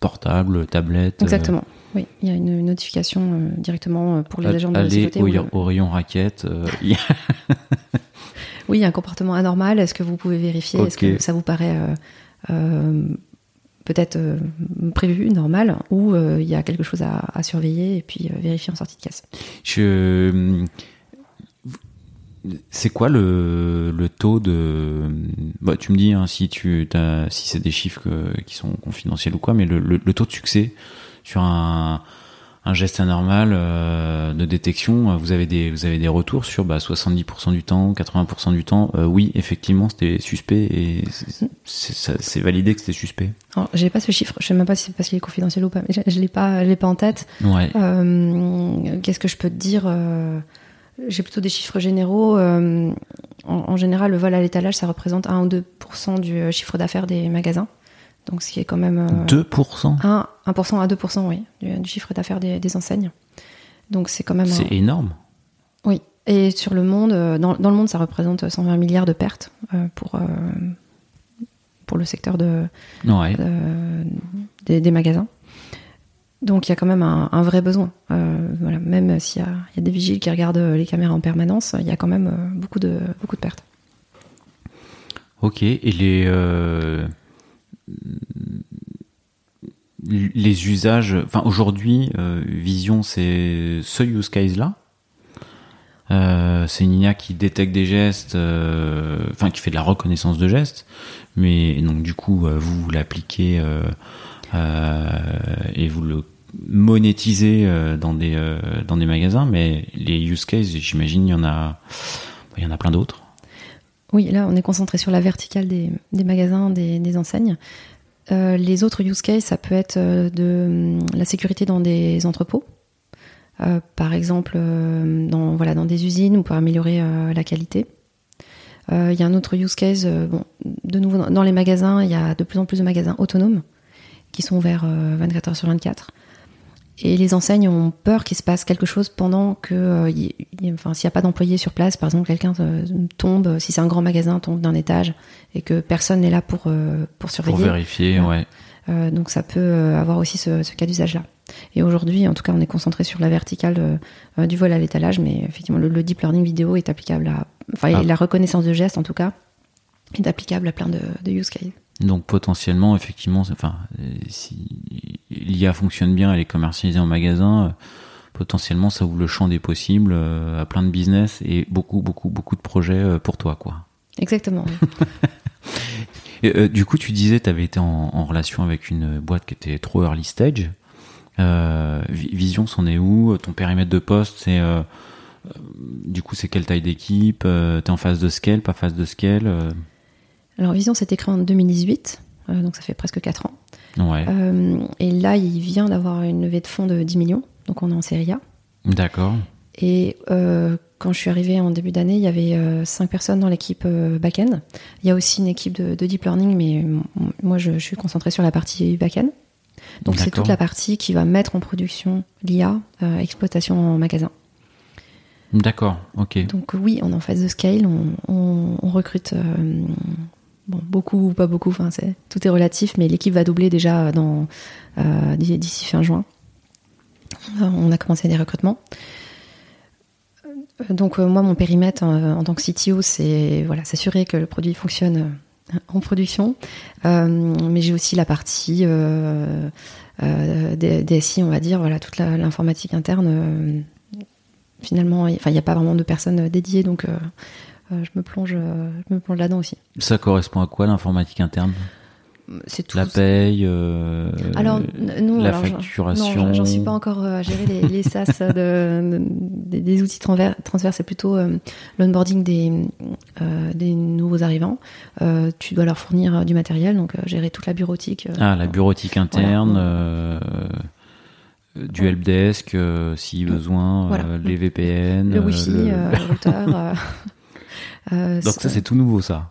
portable, tablette. Exactement. Oui, il y a une, notification directement pour les agents de la sécurité. Au, au rayon raquette. <laughs> oui, il y a un comportement anormal. Est-ce que vous pouvez vérifier? Est-ce que ça vous paraît peut-être prévu, normal, ou il y a quelque chose à, à surveiller et puis vérifier en sortie de caisse? Je c'est quoi le, le, taux de bah, tu me dis hein, si tu as, si c'est des chiffres qui sont confidentiels ou quoi mais le, le, taux de succès sur un, un geste anormal euh, de détection vous avez des vous avez des retours sur bah, 70% du temps 80% du temps? Euh, oui effectivement c'était suspect et c'est validé que c'était suspect. Alors j'ai pas ce chiffre. Je sais même pas si c'est parce qu'il est confidentiel ou pas mais je, je l'ai pas je l'ai pas en tête. Ouais. Euh, qu'est-ce que je peux te dire j'ai plutôt des chiffres généraux. Euh, en, général, le vol à l'étalage, ça représente 1 ou 2 du euh, chiffre d'affaires des magasins. Donc, ce qui est quand même. 2 1, 1 à 2% oui, du, chiffre d'affaires des, enseignes. Donc, c'est quand même. C'est énorme. Oui. Et sur le monde, euh, dans, dans, le monde, ça représente 120 milliards de pertes pour, pour le secteur de, des, des, magasins. Donc il y a quand même un, vrai besoin. Euh, voilà, même s'il y, y, a des vigiles qui regardent les caméras en permanence, il y a quand même euh, beaucoup de, beaucoup de pertes. Ok, et les, euh, les usages, enfin aujourd'hui, Vision, c'est ce use case-là? Euh, c'est une IA qui détecte des gestes, enfin qui fait de la reconnaissance de gestes, mais donc du coup vous l'appliquez et vous le monétisez dans des dans des magasins, mais les use cases, j'imagine, il y en a, y en a plein d'autres. Oui, là, on est concentré sur la verticale des, magasins, des, enseignes. Euh, les autres use cases, ça peut être euh, de hum, la sécurité dans des entrepôts. Euh, par exemple, dans, voilà, dans des usines ou pour améliorer la qualité. Il y a un autre use case, bon, de nouveau, dans les magasins, il y a de plus en plus de magasins autonomes qui sont ouverts 24 heures sur 24. Et les enseignes ont peur qu'il se passe quelque chose pendant que, euh, enfin, s'il n'y a pas d'employé sur place, par exemple, quelqu'un euh, tombe, si c'est un grand magasin, tombe d'un étage et que personne n'est là pour euh, pour surveiller. Pour vérifier, ouais. donc ça peut avoir aussi ce, ce cas d'usage-là. Et aujourd'hui, en tout cas, on est concentré sur la verticale du vol à l'étalage, mais effectivement, le, deep learning vidéo est applicable à, enfin, ah. la reconnaissance de gestes, en tout cas, est applicable à plein de, de use cases. Donc potentiellement, effectivement, enfin, si l'IA fonctionne bien, elle est commercialisée en magasin, euh, potentiellement ça ouvre le champ des possibles euh, à plein de business et beaucoup, beaucoup, beaucoup de projets euh, pour toi, quoi. Exactement. <laughs> du coup, tu disais, tu avais été en, relation avec une boîte qui était trop early stage. Vision, c'en est où? Ton périmètre de poste, c'est du coup, c'est quelle taille d'équipe? T'es en phase de scale, pas phase de scale alors Vision s'est créé en 2018, euh, donc ça fait presque 4 ans. Ouais. Euh, et là, il vient d'avoir une levée de fonds de 10 millions, donc on est en série A. D'accord. Et euh, quand je suis arrivée en début d'année, il y avait 5 personnes dans l'équipe back-end. Il y a aussi une équipe de, deep learning, mais moi je, suis concentrée sur la partie back-end. Donc c'est toute la partie qui va mettre en production l'IA, exploitation en magasin. D'accord, ok. Donc oui, on est en phase de scale, on, on recrute Beaucoup ou pas beaucoup, tout est relatif, mais l'équipe va doubler déjà euh, d'ici fin juin. Euh, on a commencé des recrutements. Euh, donc moi, mon périmètre en, tant que CTO, c'est voilà, s'assurer que le produit fonctionne en production. mais j'ai aussi la partie DSI, on va dire, voilà, toute l'informatique interne. finalement, il n'y a pas vraiment de personnes dédiées, donc je me plonge, euh, je me plonge là-dedans aussi. Ça correspond à quoi l'informatique interne? C'est tout. La paye, euh, alors, non, la facturation. Non, j'en suis pas encore à gérer les, les <laughs> SaaS de, des, outils transverses. C'est plutôt l'onboarding des, des nouveaux arrivants. tu dois leur fournir du matériel, donc gérer toute la bureautique. ah, la bureautique interne. du helpdesk si besoin, les VPN, le wifi, le routeur. <laughs> Euh, Donc ça, c'est tout nouveau, ça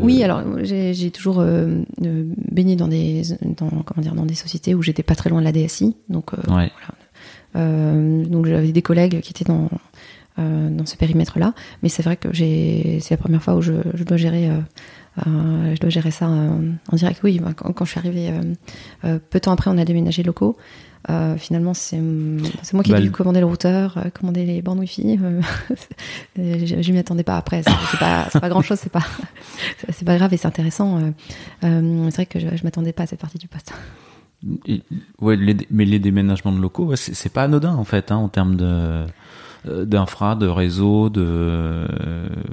oui, alors j'ai toujours euh, euh, baigné dans des, dans, comment dire, dans des sociétés où j'étais pas très loin de la DSI. Donc, voilà. donc j'avais des collègues qui étaient dans, dans ce périmètre-là. Mais c'est vrai que c'est la première fois où je, je dois gérer. je dois gérer ça en direct. Oui, quand, quand je suis arrivée, peu de temps après, on a déménagé locaux. Euh, finalement, c'est moi qui ai dû commander le routeur, euh, commander les bornes Wi-Fi. <laughs> Euh, je, je m'y attendais pas. Après, c'est pas, pas grand chose, c'est pas, <laughs> c'est pas grave et c'est intéressant. c'est vrai que je, je m'attendais pas à cette partie du poste. ouais, mais les déménagements de locaux, c'est pas anodin en fait, hein, en termes de d'infra, de réseau, de,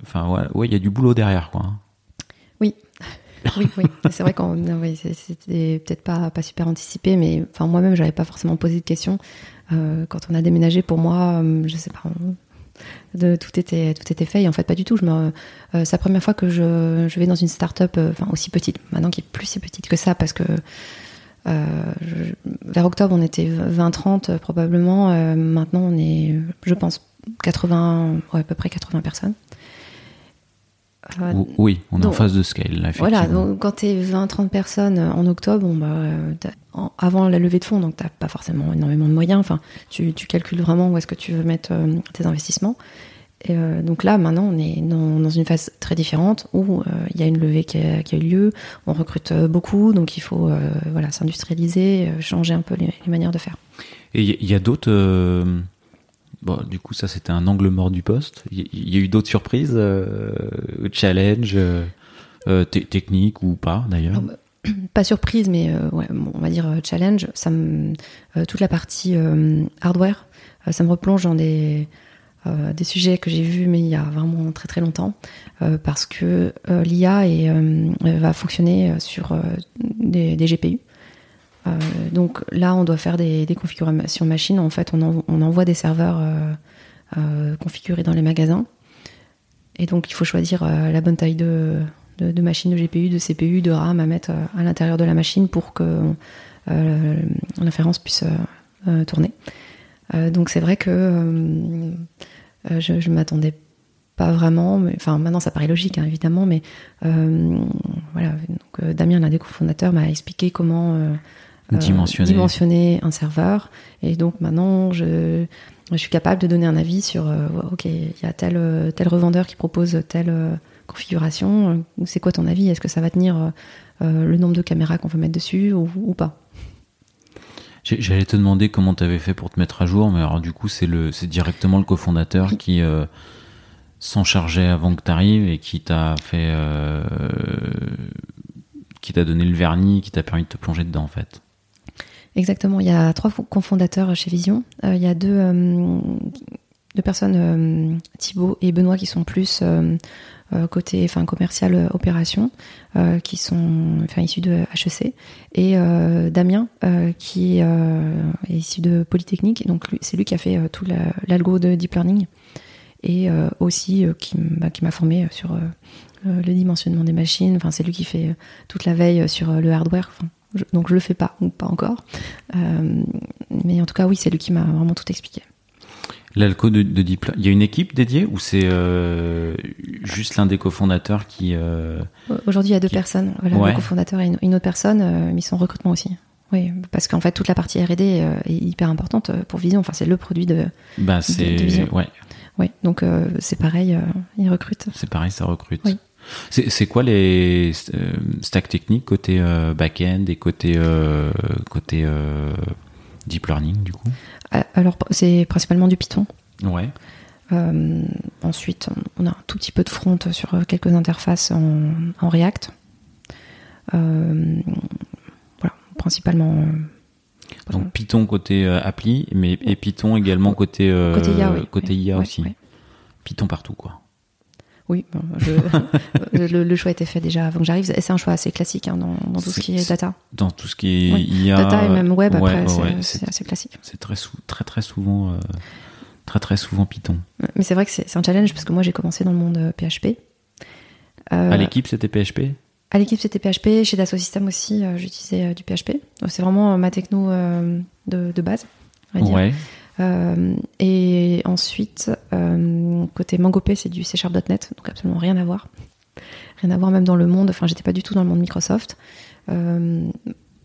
enfin ouais, il y a du boulot derrière quoi. Hein. Oui, <laughs> oui, oui. C'est vrai qu'on c'était peut-être pas, pas super anticipé, mais enfin moi-même j'avais pas forcément posé de questions. Euh, quand on a déménagé, pour moi, euh, je sais pas, tout était tout était fait. Et en fait, pas du tout. Je me, euh, c'est la première fois que je, je vais dans une start-up, enfin aussi petite, maintenant qui est plus si petite que ça, parce que vers octobre on était 20-30 probablement. maintenant on est, je pense, 80, ouais, à peu près 80 personnes. Oui, on est en phase de scale, là, Voilà, donc quand tu es 20-30 personnes euh, en octobre, bah, euh, avant la levée de fonds, donc tu pas forcément énormément de moyens, enfin, tu, tu calcules vraiment où est-ce que tu veux mettre euh, tes investissements. Et donc là, maintenant, on est dans, dans une phase très différente où il y a une levée qui a, qui a, eu lieu, on recrute beaucoup, donc il faut voilà, s'industrialiser, changer un peu les, les, manières de faire. Et il y a d'autres Bon, du coup, ça, c'était un angle mort du poste. Il y, a eu d'autres surprises, euh, challenge, euh, euh techniques ou pas, d'ailleurs bah, <clears throat> Pas surprise, mais euh, on va dire challenge. Ça toute la partie hardware, ça me replonge dans des, des sujets que j'ai vus, mais il y a vraiment très très longtemps, parce que l'IA va fonctionner sur des, GPU. Donc là, on doit faire des, configurations machines. En fait, on, envoie des serveurs configurés dans les magasins. Et donc, il faut choisir la bonne taille de, de, machine, de GPU, de CPU, de RAM à mettre à l'intérieur de la machine pour que l'inférence puisse tourner. donc c'est vrai que euh, je, ne m'attendais pas vraiment. Enfin, maintenant, ça paraît logique, hein, évidemment, mais euh, voilà. Euh, Damien, l'un des cofondateurs, m'a expliqué comment dimensionner. un serveur. Et donc, maintenant, je, je suis capable de donner un avis sur ok, il y a tel, tel revendeur qui propose telle configuration. C'est quoi ton avis? Est-ce que ça va tenir le nombre de caméras qu'on veut mettre dessus ou pas? J'allais te demander comment tu avais fait pour te mettre à jour, mais alors du coup, c'est le, c'est directement le cofondateur qui euh, s'en chargeait avant que tu arrives et qui t'a fait, euh, qui t'a donné le vernis, qui t'a permis de te plonger dedans en fait. Exactement. Il y a trois cofondateurs chez Vision. Euh, il y a deux, deux personnes, Thibaut et Benoît, qui sont plus euh, côté enfin commercial euh, opération euh, qui sont enfin issus de HEC et Damien qui est issu de Polytechnique donc c'est lui qui a fait tout l'algo de deep learning et aussi qui, bah, qui m'a formé sur le dimensionnement des machines enfin c'est lui qui fait toute la veille sur le hardware donc je le fais pas ou pas encore mais en tout cas oui c'est lui qui m'a vraiment tout expliqué L'Alco de, de il y a une équipe dédiée ou c'est euh, juste l'un des cofondateurs qui euh, Aujourd'hui, il y a deux personnes. Voilà, Le cofondateur et une, autre personne, euh, mais ils sont recrutement aussi. Oui, parce qu'en fait, toute la partie R&D est hyper importante pour Vision. Enfin, c'est le produit de, bah, c'est ouais. Oui, donc c'est pareil, ils recrutent. C'est pareil, ça recrute. Oui. C'est quoi les stacks techniques côté back-end et côté côté deep learning du coup? Euh, alors, c'est principalement du Python. Ouais. Euh, ensuite, on a un tout petit peu de front sur quelques interfaces en, React. Euh, voilà, principalement. Donc Python côté appli, mais et Python également côté côté IA, côté IA aussi. Python partout quoi. Oui, <laughs> le, choix était fait déjà avant que j'arrive. C'est un choix assez classique hein, dans, tout ce qui est data. Dans tout ce qui est IA. Data et même web, après, c'est assez classique. C'est très, très, très souvent. Euh, très très souvent Python. Mais c'est vrai que c'est un challenge parce que moi j'ai commencé dans le monde PHP. Euh, euh, à l'équipe c'était PHP À l'équipe c'était PHP, chez Dassault Systèmes aussi j'utilisais du PHP. C'est vraiment ma techno de, de, base. On va dire. Ouais. Euh, et ensuite, euh, côté MangoP, c'est du C donc absolument rien à voir. Rien à voir même dans le monde, enfin j'étais pas du tout dans le monde Microsoft. Euh,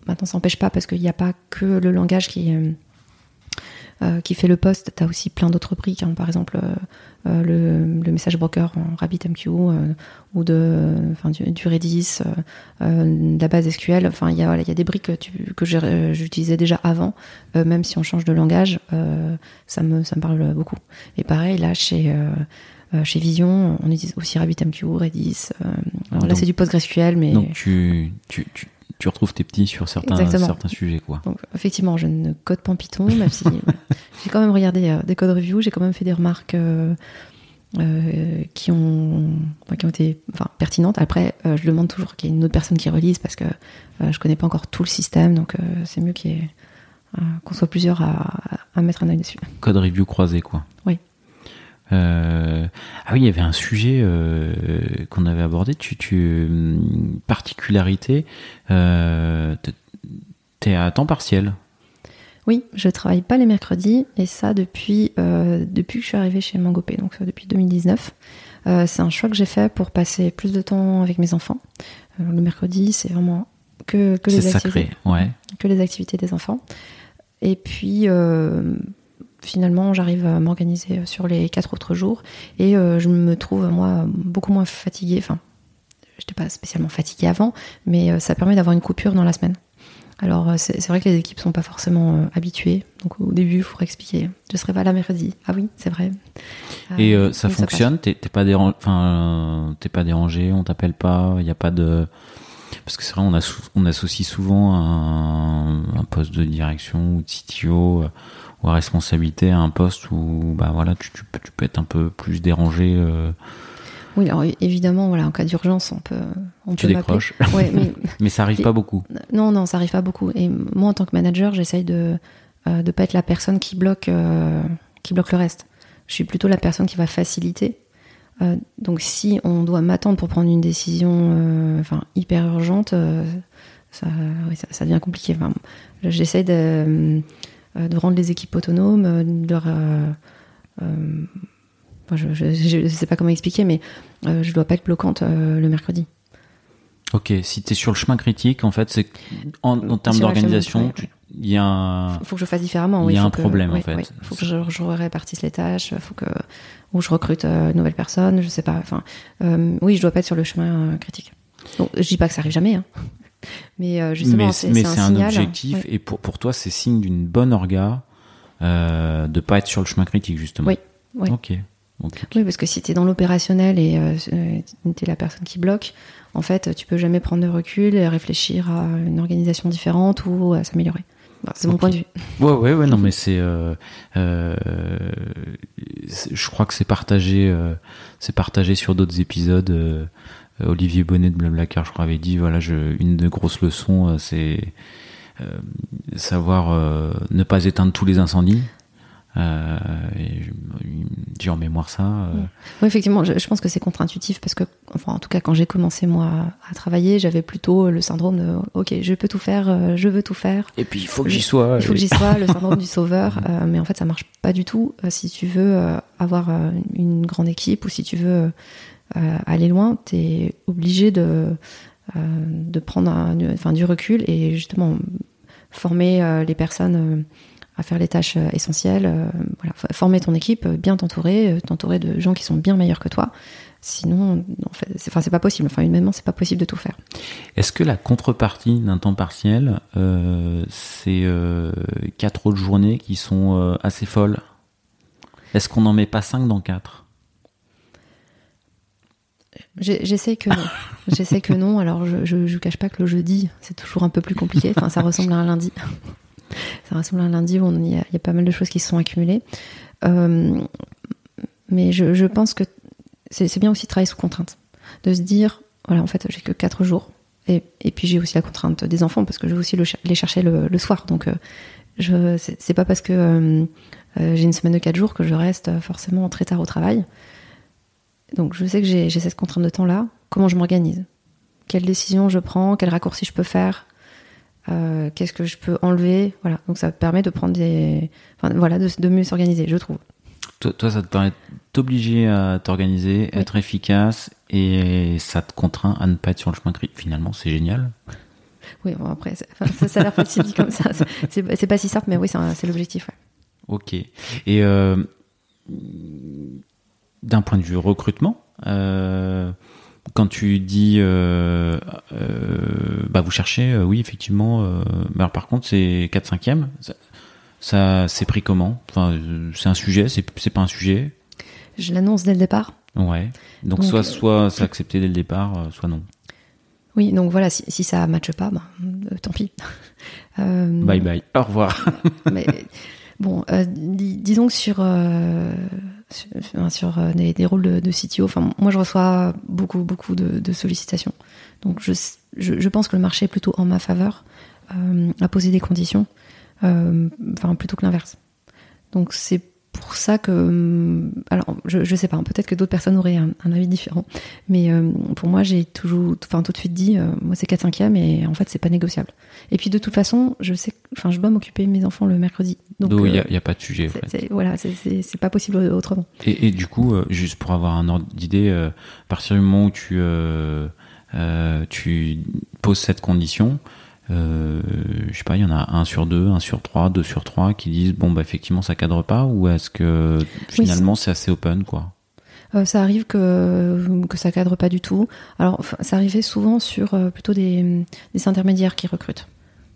maintenant, ça n'empêche pas parce qu'il n'y a pas que le langage qui, euh, qui fait le post, tu as aussi plein d'autres briques, hein. par exemple euh, euh, le, le, message broker en RabbitMQ ou de, enfin, du, du, Redis, de la base SQL. Enfin, il y a, voilà, y a des briques que, que j'utilisais déjà avant, même si on change de langage, ça, me, ça me parle beaucoup. Et pareil, là, chez chez Vision, on utilise aussi RabbitMQ, Redis. alors là, c'est du PostgreSQL, mais. Donc tu, tu, tu, tu retrouves tes petits sur certains, certains sujets. Quoi. Donc, effectivement, je ne code pas en Python, même si <laughs> j'ai quand même regardé euh, des code reviews, j'ai quand même fait des remarques euh, euh, qui, ont, qui ont été enfin, pertinentes. Après, je demande toujours qu'il y ait une autre personne qui relise parce que je connais pas encore tout le système, donc c'est mieux qu'on soit plusieurs à, à, mettre un œil dessus. Code review croisé, quoi. Oui. Euh, ah oui, il y avait un sujet euh, qu'on avait abordé. Tu, tu hum, particularité, euh, t'es à temps partiel. Oui, je travaille pas les mercredis et ça depuis euh, depuis que je suis arrivée chez Mangopé, donc depuis 2019. c'est un choix que j'ai fait pour passer plus de temps avec mes enfants. le mercredi, c'est vraiment que, que les sacré, activités, ouais. que les activités des enfants. Et puis finalement, j'arrive à m'organiser sur les quatre autres jours et euh, je me trouve, moi, beaucoup moins fatiguée. Enfin, je n'étais pas spécialement fatiguée avant, mais euh, ça permet d'avoir une coupure dans la semaine. Alors, euh, c'est vrai que les équipes sont pas forcément habituées. Donc, au début, il faudrait expliquer. Je serai pas là mercredi. Ah oui, c'est vrai. Et ça fonctionne? T'es pas, dérangé, enfin, pas dérangé? On t'appelle pas? Il n'y a pas de parce que c'est vrai, on, on associe souvent un, un, poste de direction ou de CTO euh, ou à responsabilité à un poste où bah voilà, tu, tu, peux, tu peux être un peu plus dérangé. Euh. Oui, alors évidemment, voilà, en cas d'urgence, on peut. On tu décroches. Ouais, <laughs> mais, mais ça arrive pas beaucoup. Non, non, ça arrive pas beaucoup. Et moi, en tant que manager, j'essaye de euh, de pas être la personne qui bloque qui bloque le reste. Je suis plutôt la personne qui va faciliter euh, donc si on doit m'attendre pour prendre une décision euh, enfin, hyper urgente, euh, ça, ça, devient compliqué. Enfin, J'essaie de, de, rendre les équipes autonomes, de leur, je ne sais pas comment expliquer, mais je ne dois pas être bloquante le mercredi. Ok, si tu es sur le chemin critique, en fait, c'est en, en, termes d'organisation, il y a un... faut que je fasse différemment. Il y a un problème, en fait. Il faut que je, je, répartisse les tâches, faut que ou je recrute euh, une nouvelle personne, je sais pas. Enfin, euh, oui, je dois pas être sur le chemin euh, critique. Donc, je dis pas que ça arrive jamais, hein. Mais justement, c'est un, un, objectif. Et pour pour toi, c'est signe d'une bonne orga euh, de pas être sur le chemin critique, justement. Oui. oui. Ok. Oui, parce que si tu es dans l'opérationnel et euh, tu es la personne qui bloque, en fait, tu peux jamais prendre de recul et réfléchir à une organisation différente ou à s'améliorer. c'est mon point de vue. Ouais, ouais, ouais, non, mais c'est, euh, euh, je crois que c'est partagé, euh, c'est partagé sur d'autres épisodes. Euh, Olivier Bonnet de Blablacar, je crois, avait dit, voilà, je, une des grosses leçons, c'est savoir ne pas éteindre tous les incendies. Euh, j'ai en mémoire ça. Euh. Oui, effectivement, je, pense que c'est contre-intuitif parce que, enfin, en tout cas, quand j'ai commencé moi à, travailler, j'avais plutôt le syndrome de OK, je peux tout faire, euh, je veux tout faire. Et puis il faut que j'y sois. Il faut que j'y sois, le syndrome <laughs> du sauveur. mais en fait, ça marche pas du tout si tu veux avoir une grande équipe ou si tu veux aller loin, tu es obligé de, de prendre enfin, du recul et justement former les personnes à faire les tâches euh, essentielles. Euh, voilà, former ton équipe, euh, bien t'entourer, t'entourer de gens qui sont bien meilleurs que toi. Sinon, en c'est, pas possible. Enfin, humainement, c'est pas possible de tout faire. Est-ce que la contrepartie d'un temps partiel, euh, c'est euh, quatre autres journées qui sont euh, assez folles? Est-ce qu'on n'en met pas cinq dans quatre? J'essaie que non. <laughs> J'essaie que non. Alors, je, je, je cache pas que le jeudi, c'est toujours un peu plus compliqué. Enfin, ça ressemble à un lundi ça ressemble à un lundi où il y, a pas mal de choses qui se sont accumulées. Euh, mais je, pense que c'est bien aussi de travailler sous contrainte. De se dire, voilà, en fait, j'ai que 4 jours. Et, puis j'ai aussi la contrainte des enfants parce que je vais aussi les chercher le, soir. Donc, euh, je c'est pas parce que euh, j'ai une semaine de 4 jours que je reste forcément très tard au travail. Donc, je sais que j'ai cette contrainte de temps-là. Comment je m'organise? Quelles décisions je prends? Quels raccourcis je peux faire? Euh, qu'est-ce que je peux enlever? Voilà. Donc ça permet de prendre des enfin, voilà de, mieux s'organiser je trouve. Toi, ça te permet t'obliger à t'organiser être efficace et ça te contraint à ne pas être sur le chemin de finalement c'est génial. Oui bon après ça, ça, a l'air facile dit comme ça. C'est pas si simple mais oui c'est l'objectif ouais. ok. Et euh, d'un point de vue recrutement euh, quand tu dis, euh, euh, bah vous cherchez, oui effectivement. Mais alors, par contre, c'est 4 5 e ça, c'est pris comment? Enfin, c'est un sujet, c'est c'est pas un sujet? Je l'annonce dès le départ. Ouais. Donc, soit soit c'est accepté dès le départ, soit non. Oui, donc voilà, si, si ça matche pas, bah, tant pis. <laughs> bye bye. Au revoir. mais bon, disons que sur sur, euh, des, rôles de, de, CTO. Enfin, moi, je reçois beaucoup, beaucoup de, sollicitations. Donc, je, je, pense que le marché est plutôt en ma faveur euh, à poser des conditions, euh, enfin, plutôt que l'inverse. Donc, c'est pour ça que, hum, alors je, je sais pas, peut-être que d'autres personnes auraient un, avis différent, mais euh, pour moi j'ai toujours, enfin tout de suite dit, euh, moi c'est 4 5 e et en fait c'est pas négociable. Et puis de toute façon, je sais, enfin je dois m'occuper de mes enfants le mercredi. Donc il n'y a, y a, pas de sujet. En fait. Voilà, c'est pas possible autrement. Et, et du coup, euh, juste pour avoir un ordre d'idée, à partir du moment où tu tu poses cette condition, euh, je sais pas, il y en a un sur deux, un sur trois, deux sur trois qui disent bon bah effectivement ça cadre pas ou est-ce que finalement c'est assez open quoi? Euh, ça arrive que, que ça cadre pas du tout. Alors, ça arrivait souvent sur euh, plutôt des, des, intermédiaires qui recrutent.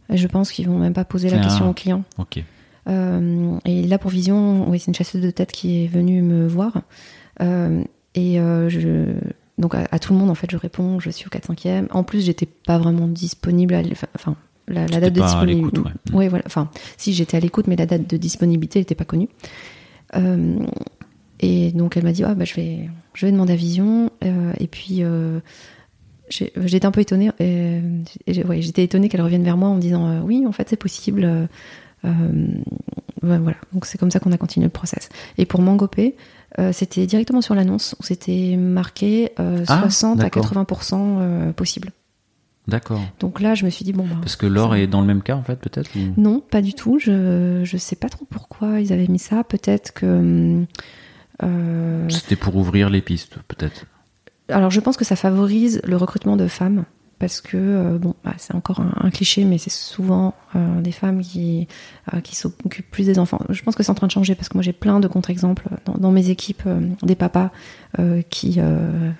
Et je pense qu'ils vont même pas poser la ah, question au client. Ok. Euh, et là, pour Vision, oui, c'est une chasseuse de tête qui est venue me voir. Et je, donc à, tout le monde, en fait, je réponds, je suis au 4-5e. En plus, j'étais pas vraiment disponible. À, enfin, la, date de disponibilité. Ouais. voilà. Enfin, si j'étais à l'écoute, mais la date de disponibilité n'était pas connue. Euh, et donc elle m'a dit, ah, bah, je vais, je vais demander à Vision. Euh, et puis euh, j'étais un peu étonnée. Et, ouais, j'étais étonnée qu'elle revienne vers moi en me disant, oui, en fait, c'est possible. voilà. Donc c'est comme ça qu'on a continué le process. Et pour Mangopé, c'était directement sur l'annonce où c'était marqué 60 ah, à 80% possible. D'accord. Donc là, je me suis dit, bon. Bah, Parce que l'or est dans le même cas, en fait, peut-être Non, pas du tout. Je ne sais pas trop pourquoi ils avaient mis ça. Peut-être que. Euh, C'était pour ouvrir les pistes, peut-être. Alors, je pense que ça favorise le recrutement de femmes parce que euh, bon, bah, c'est encore un, cliché, mais c'est souvent euh, des femmes qui euh, qui s'occupent plus des enfants. Je pense que c'est en train de changer parce que moi j'ai plein de contre-exemples dans, mes équipes des papas qui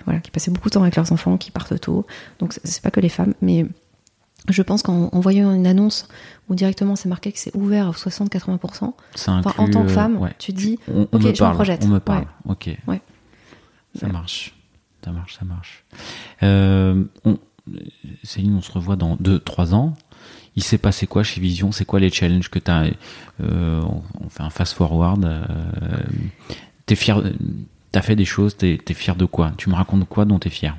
voilà qui passaient beaucoup de temps avec leurs enfants, qui partent tôt. Donc c'est pas que les femmes, mais je pense qu'en voyant une annonce où directement c'est marqué que c'est ouvert à 60-80%, en tant que femme, tu dis, ok, je me projette. On me parle, ok. Ça marche, ça marche, ça marche. on, Céline, on se revoit dans 2-3 ans. Il s'est passé quoi chez Vision? C'est quoi les challenges que tu euh, On fait un fast-forward. Euh, t'es fier T'as fait des choses, t'es es fier de quoi? Tu me racontes quoi dont t'es fier?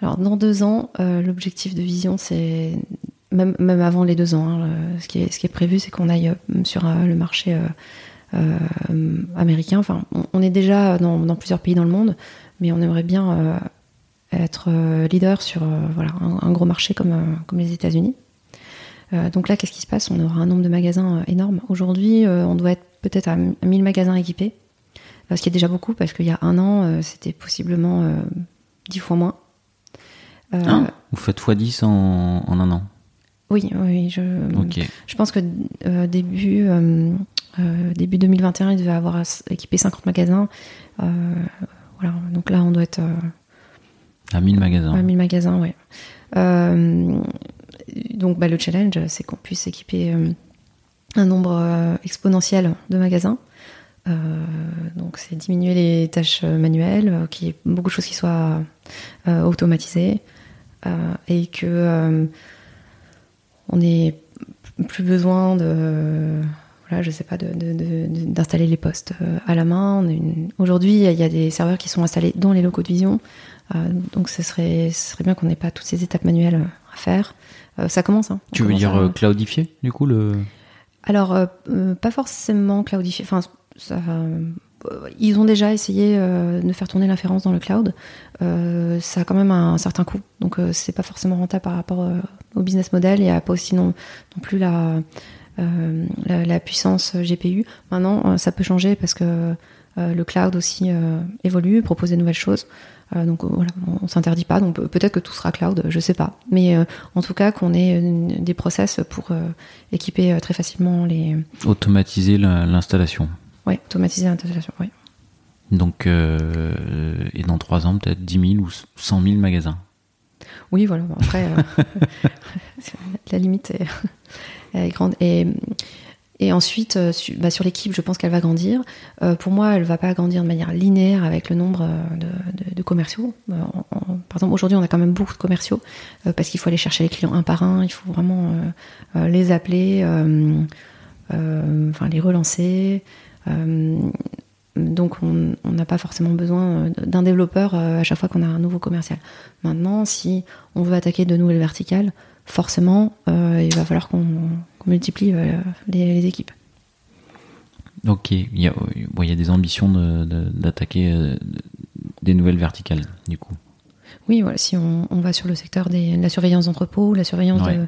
Alors, dans deux ans, euh, l'objectif de Vision, c'est même, avant les deux ans, hein, ce, qui est, prévu, c'est qu'on aille sur le marché américain. On, est déjà dans, plusieurs pays dans le monde, mais on aimerait bien être euh, leader sur euh, voilà, un, gros marché comme, euh, comme les États-Unis. donc là, qu'est-ce qui se passe? On aura un nombre de magasins énorme. Aujourd'hui, on doit être peut-être à 1000 magasins équipés, ce qui est déjà beaucoup parce qu'il y a un an, c'était possiblement 10 fois moins. Ah, vous faites x10 en, en, un an? Oui, oui. Je, je pense que début, début 2021, il devait avoir équipé 50 magasins. voilà, donc là, on doit être à 1000 magasins. À 1000 magasins, oui. Euh, donc bah, le challenge, c'est qu'on puisse équiper euh, un nombre euh, exponentiel de magasins. donc c'est diminuer les tâches manuelles, qu'il y ait beaucoup de choses qui soient automatisées et que on n'ait plus besoin de voilà, je sais pas, d'installer les postes à la main. Aujourd'hui, il y a des serveurs qui sont installés dans les locaux de vision. Euh, donc ce serait, ce serait bien qu'on n'ait pas toutes ces étapes manuelles à faire. Euh, ça commence. Hein. tu veux dire euh, cloudifier, du coup le... Alors, pas forcément cloudifier. Enfin, ils ont déjà essayé de faire tourner l'inférence dans le cloud. ça a quand même un, certain coût, donc c'est pas forcément rentable par rapport au business model. Il n'y a pas aussi non, non plus la, la, la, puissance GPU. Maintenant, ça peut changer parce que le cloud aussi évolue, propose des nouvelles choses. Euh, donc voilà, on, s'interdit pas. Donc peut-être que tout sera cloud, je sais pas. Mais euh, en tout cas, qu'on ait des process pour euh, équiper très facilement les. Automatiser l'installation. Oui, automatiser l'installation, oui. Donc, et dans trois ans, peut-être 10 000 ou 100 000 magasins. Oui, voilà. après, <laughs> <laughs> la limite est. Et ensuite, euh, bah, sur l'équipe, je pense qu'elle va grandir. Euh, pour moi, elle va pas grandir de manière linéaire avec le nombre euh, de, commerciaux. par exemple, aujourd'hui, on a quand même beaucoup de commerciaux parce qu'il faut aller chercher les clients un par un. Il faut vraiment les appeler, enfin les relancer. donc, on n'a pas forcément besoin d'un développeur à chaque fois qu'on a un nouveau commercial. Maintenant, si on veut attaquer de nouvelles verticales, forcément, il va falloir qu'on multiplie euh, les, équipes. Ok, il y, a, il y a des ambitions d'attaquer euh, des nouvelles verticales, du coup. Oui, voilà, si on, va sur le secteur de la surveillance d'entrepôt, la surveillance de,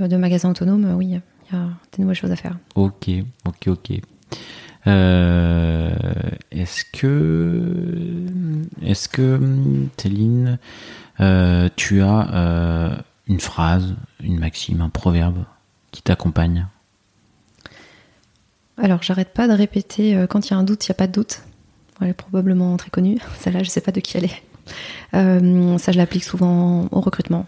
euh, de, magasins autonomes, oui, il y a des nouvelles choses à faire. Ok, ok, ok. est-ce que, est-ce que, Céline, tu as une phrase, une maxime, un proverbe qui t'accompagne Alors, j'arrête pas de répéter euh, quand il y a un doute, il n'y a pas de doute. Elle est probablement très connue. <laughs> Celle-là, je ne sais pas de qui elle est. Euh, ça, je l'applique souvent au recrutement.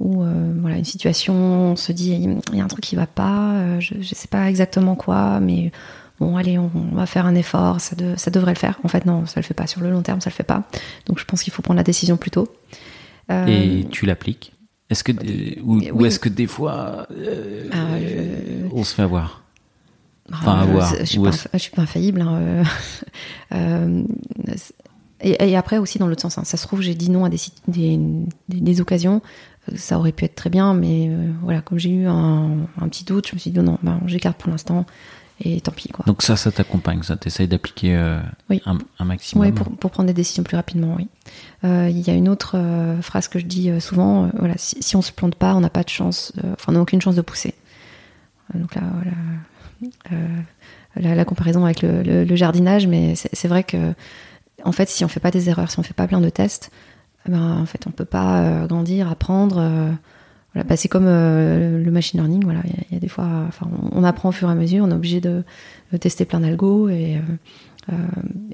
Ou euh, voilà, une situation, on se dit, il y a un truc qui va pas, je ne sais pas exactement quoi, mais bon, allez, on, va faire un effort, ça, ça devrait le faire. En fait, non, ça le fait pas. Sur le long terme, ça le fait pas. Donc, je pense qu'il faut prendre la décision plus tôt. Et tu l'appliques? Est-ce que ou, est-ce que des fois ah, on se fait avoir? Enfin, avoir. Je suis, pas, suis pas infaillible. Hein, <laughs> et, après aussi dans l'autre sens, hein. ça se trouve j'ai dit non à des, des, des, occasions, euh, ça aurait pu être très bien, mais euh, voilà, comme j'ai eu un, un, petit doute, je me suis dit non, ben, j'écarte pour l'instant et tant pis quoi. Donc ça, ça t'accompagne, ça t'essaye d'appliquer euh, un, un, maximum. Oui, pour, pour, prendre des décisions plus rapidement, oui. Il y a une autre phrase que je dis souvent, voilà, si, si, on se plante pas, on n'a pas de chance, enfin on n'a aucune chance de pousser. Donc là, voilà, la, la, comparaison avec le, le, le jardinage, mais c'est vrai que en fait, si on fait pas des erreurs, si on fait pas plein de tests, eh ben, en fait, on peut pas euh, grandir, apprendre. Euh, voilà, bah, c'est comme euh, le machine learning. Voilà, il y, a des fois, enfin, on, apprend au fur et à mesure. On est obligé de, tester plein d'algos et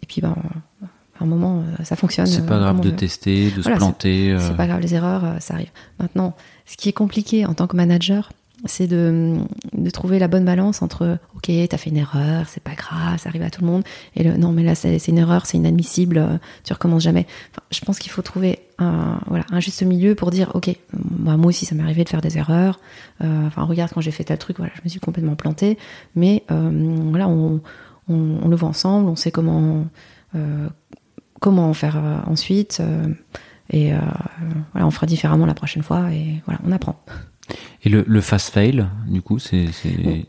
et puis ben, à un moment, ça fonctionne. C'est pas grave de tester, de se planter. C'est pas grave, les erreurs, ça arrive. Maintenant, ce qui est compliqué en tant que manager, c'est de, de, trouver la bonne balance entre ok t'as fait une erreur c'est pas grave ça arrive à tout le monde. Et le non mais là c'est une erreur c'est inadmissible euh, tu recommences jamais. Je pense qu'il faut trouver un voilà un juste milieu pour dire ok moi aussi ça m'est arrivé de faire des erreurs. Euh, enfin regarde quand j'ai fait tel truc voilà je me suis complètement planté mais euh, voilà on, on, on, le voit ensemble on sait comment euh, comment faire euh, ensuite et voilà on fera différemment la prochaine fois et voilà on apprend et le, le fast fail, du coup, c'est.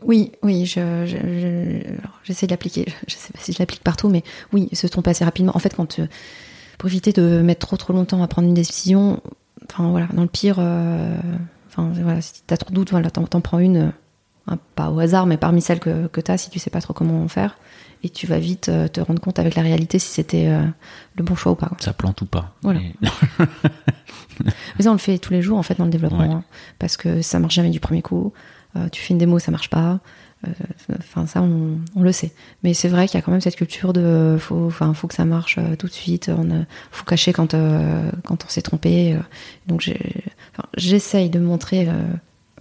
Oui, oui, j'essaie je, je, de l'appliquer. <laughs> Je sais pas si je l'applique partout, mais oui, se tromper assez rapidement. En fait, euh, pour éviter de mettre trop trop longtemps à prendre une décision, enfin voilà, dans le pire, euh, enfin voilà, si t'as trop de doutes, voilà, t'en prends une, euh, pas au hasard, mais parmi celles que, que t'as, si tu sais pas trop comment faire, et tu vas vite te rendre compte avec la réalité si c'était le bon choix ou pas. Ça plante ou pas. Voilà. <laughs> Mais ça, on le fait tous les jours, en fait, dans le développement. Hein, parce que ça marche jamais du premier coup. Euh, tu fais une démo, ça marche pas. Euh, enfin, ça, on, on, le sait. Mais c'est vrai qu'il y a quand même cette culture de faut, enfin, faut que ça marche euh, tout de suite. On faut cacher quand, quand on s'est trompé. donc, j'essaye de montrer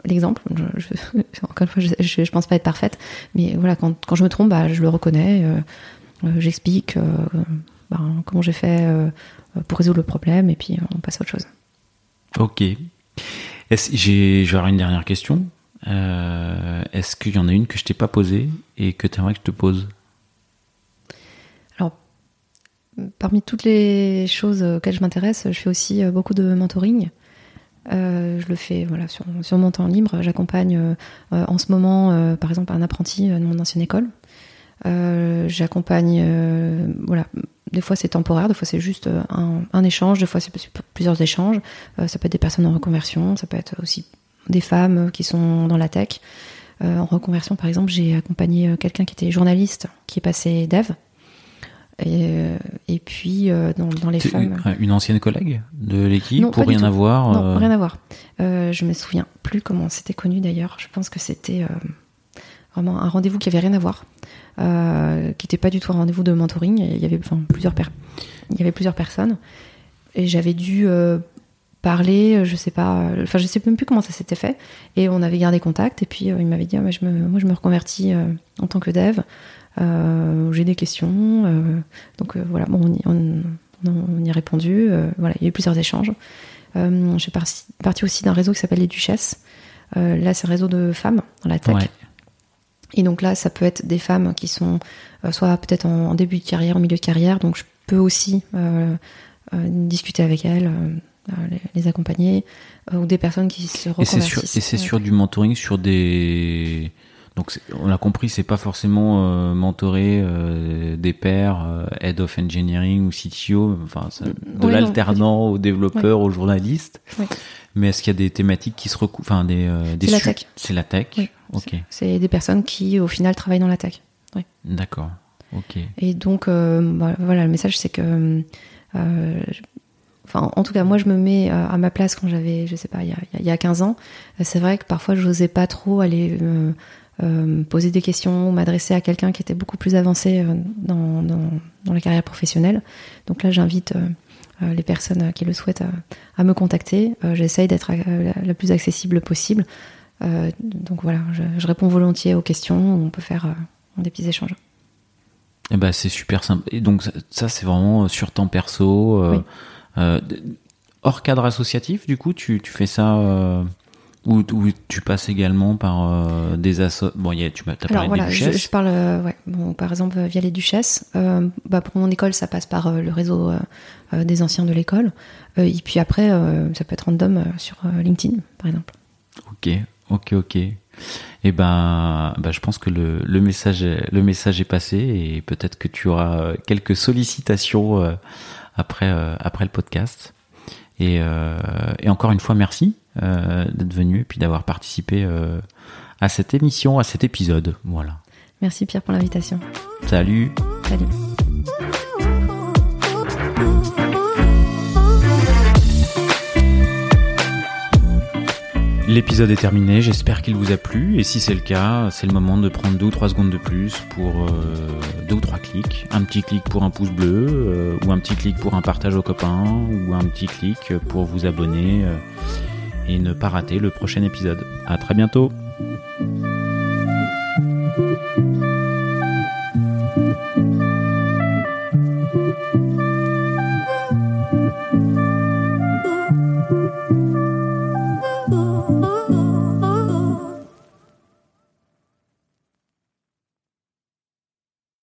l'exemple. Je, <laughs> encore une fois, je, je, pense pas être parfaite, mais voilà, quand, quand je me trompe, bah, je le reconnais, j'explique bah, comment j'ai fait pour résoudre le problème, et puis on passe à autre chose. Ok. J'ai une dernière question. Euh, est-ce qu'il y en a une que je t'ai pas posée et que tu aimerais que je te pose? Alors, parmi toutes les choses auxquelles je m'intéresse, je fais aussi euh, beaucoup de mentoring. Euh, je le fais voilà, sur, mon temps libre. J'accompagne en ce moment, par exemple, un apprenti de mon ancienne école. J'accompagne voilà, des fois c'est temporaire, des fois c'est juste euh, un, échange, des fois c'est plusieurs échanges. Euh, ça peut être des personnes en reconversion, ça peut être aussi des femmes qui sont dans la tech. Euh, en reconversion, par exemple, j'ai accompagné quelqu'un qui était journaliste, qui est passé dev. Et, puis dans, les femmes. Une ancienne collègue de l'équipe pour rien avoir Non, rien à voir. je me souviens plus comment c'était connu d'ailleurs. Je pense que c'était vraiment un rendez-vous qui avait rien à voir. Euh, qui n'était pas du tout un rendez-vous de mentoring. Il y avait, enfin, plusieurs, il y avait plusieurs personnes. Et j'avais dû euh, parler, je sais pas, enfin, je sais même plus comment ça s'était fait. Et on avait gardé contact. Et puis, euh, il m'avait dit ah, je me, Moi, je me reconvertis en tant que dev. J'ai des questions. donc, voilà, bon, on y, on, y a répondu. voilà, il y a eu plusieurs échanges. je suis partie aussi d'un réseau qui s'appelle Les Duchesses. là, c'est un réseau de femmes dans la tech. Et donc là, ça peut être des femmes qui sont euh, soit peut-être en, début de carrière, en milieu de carrière, donc je peux aussi euh, euh, discuter avec elles, les, accompagner, ou des personnes qui se reconvertissent. Et c'est sur, du mentoring sur des... Donc on l'a compris, c'est pas forcément mentorer des pairs, head of engineering ou CTO, enfin de l'alternant aux développeurs, aux journalistes. Mais est-ce qu'il y a des thématiques qui se recoupent, enfin des, des c'est la tech. C'est la tech. C'est des personnes qui, au final, travaillent dans la tech. D'accord. Ok. Et donc, euh, bah, voilà, le message, c'est que. Euh, enfin, en tout cas, moi, je me mets euh, à ma place quand j'avais, je sais pas, il y a, il y a 15 ans. C'est vrai que parfois, je n'osais pas trop aller me poser des questions ou m'adresser à quelqu'un qui était beaucoup plus avancé dans, dans, dans, la carrière professionnelle. Donc là, j'invite les personnes qui le souhaitent à, me contacter. J'essaye d'être la, plus accessible possible. Euh, donc voilà, je, réponds volontiers aux questions. On peut faire euh, des petits échanges. Eh ben, c'est super simple. Et donc, ça, ça, c'est vraiment sur temps perso. euh, Oui. euh, hors cadre associatif, du coup, tu, tu fais ça. euh, ou, tu passes également par euh, des assos. Bon, y a, tu m'as t'as Alors parlé voilà, des je, duchesses. je parle, euh, ouais, bon, par exemple euh, via les duchesses. Euh, bah, pour mon école, ça passe par le réseau des anciens de l'école. Et puis après, ça peut être random sur LinkedIn, par exemple. Ok, ok, ok. Et ben, ben, je pense que le, le message, est, le message est passé et peut-être que tu auras quelques sollicitations après, après le podcast. Et, et encore une fois, merci d'être venu et puis d'avoir participé euh, à cette émission, à cet épisode. Voilà. Merci Pierre pour l'invitation. Salut. Salut. L'épisode est terminé, j'espère qu'il vous a plu et si c'est le cas, c'est le moment de prendre deux ou trois secondes de plus pour euh, deux ou trois clics. Un petit clic pour un pouce bleu euh, ou un petit clic pour un partage aux copains ou un petit clic pour vous abonner euh, et ne pas rater le prochain épisode. À très bientôt!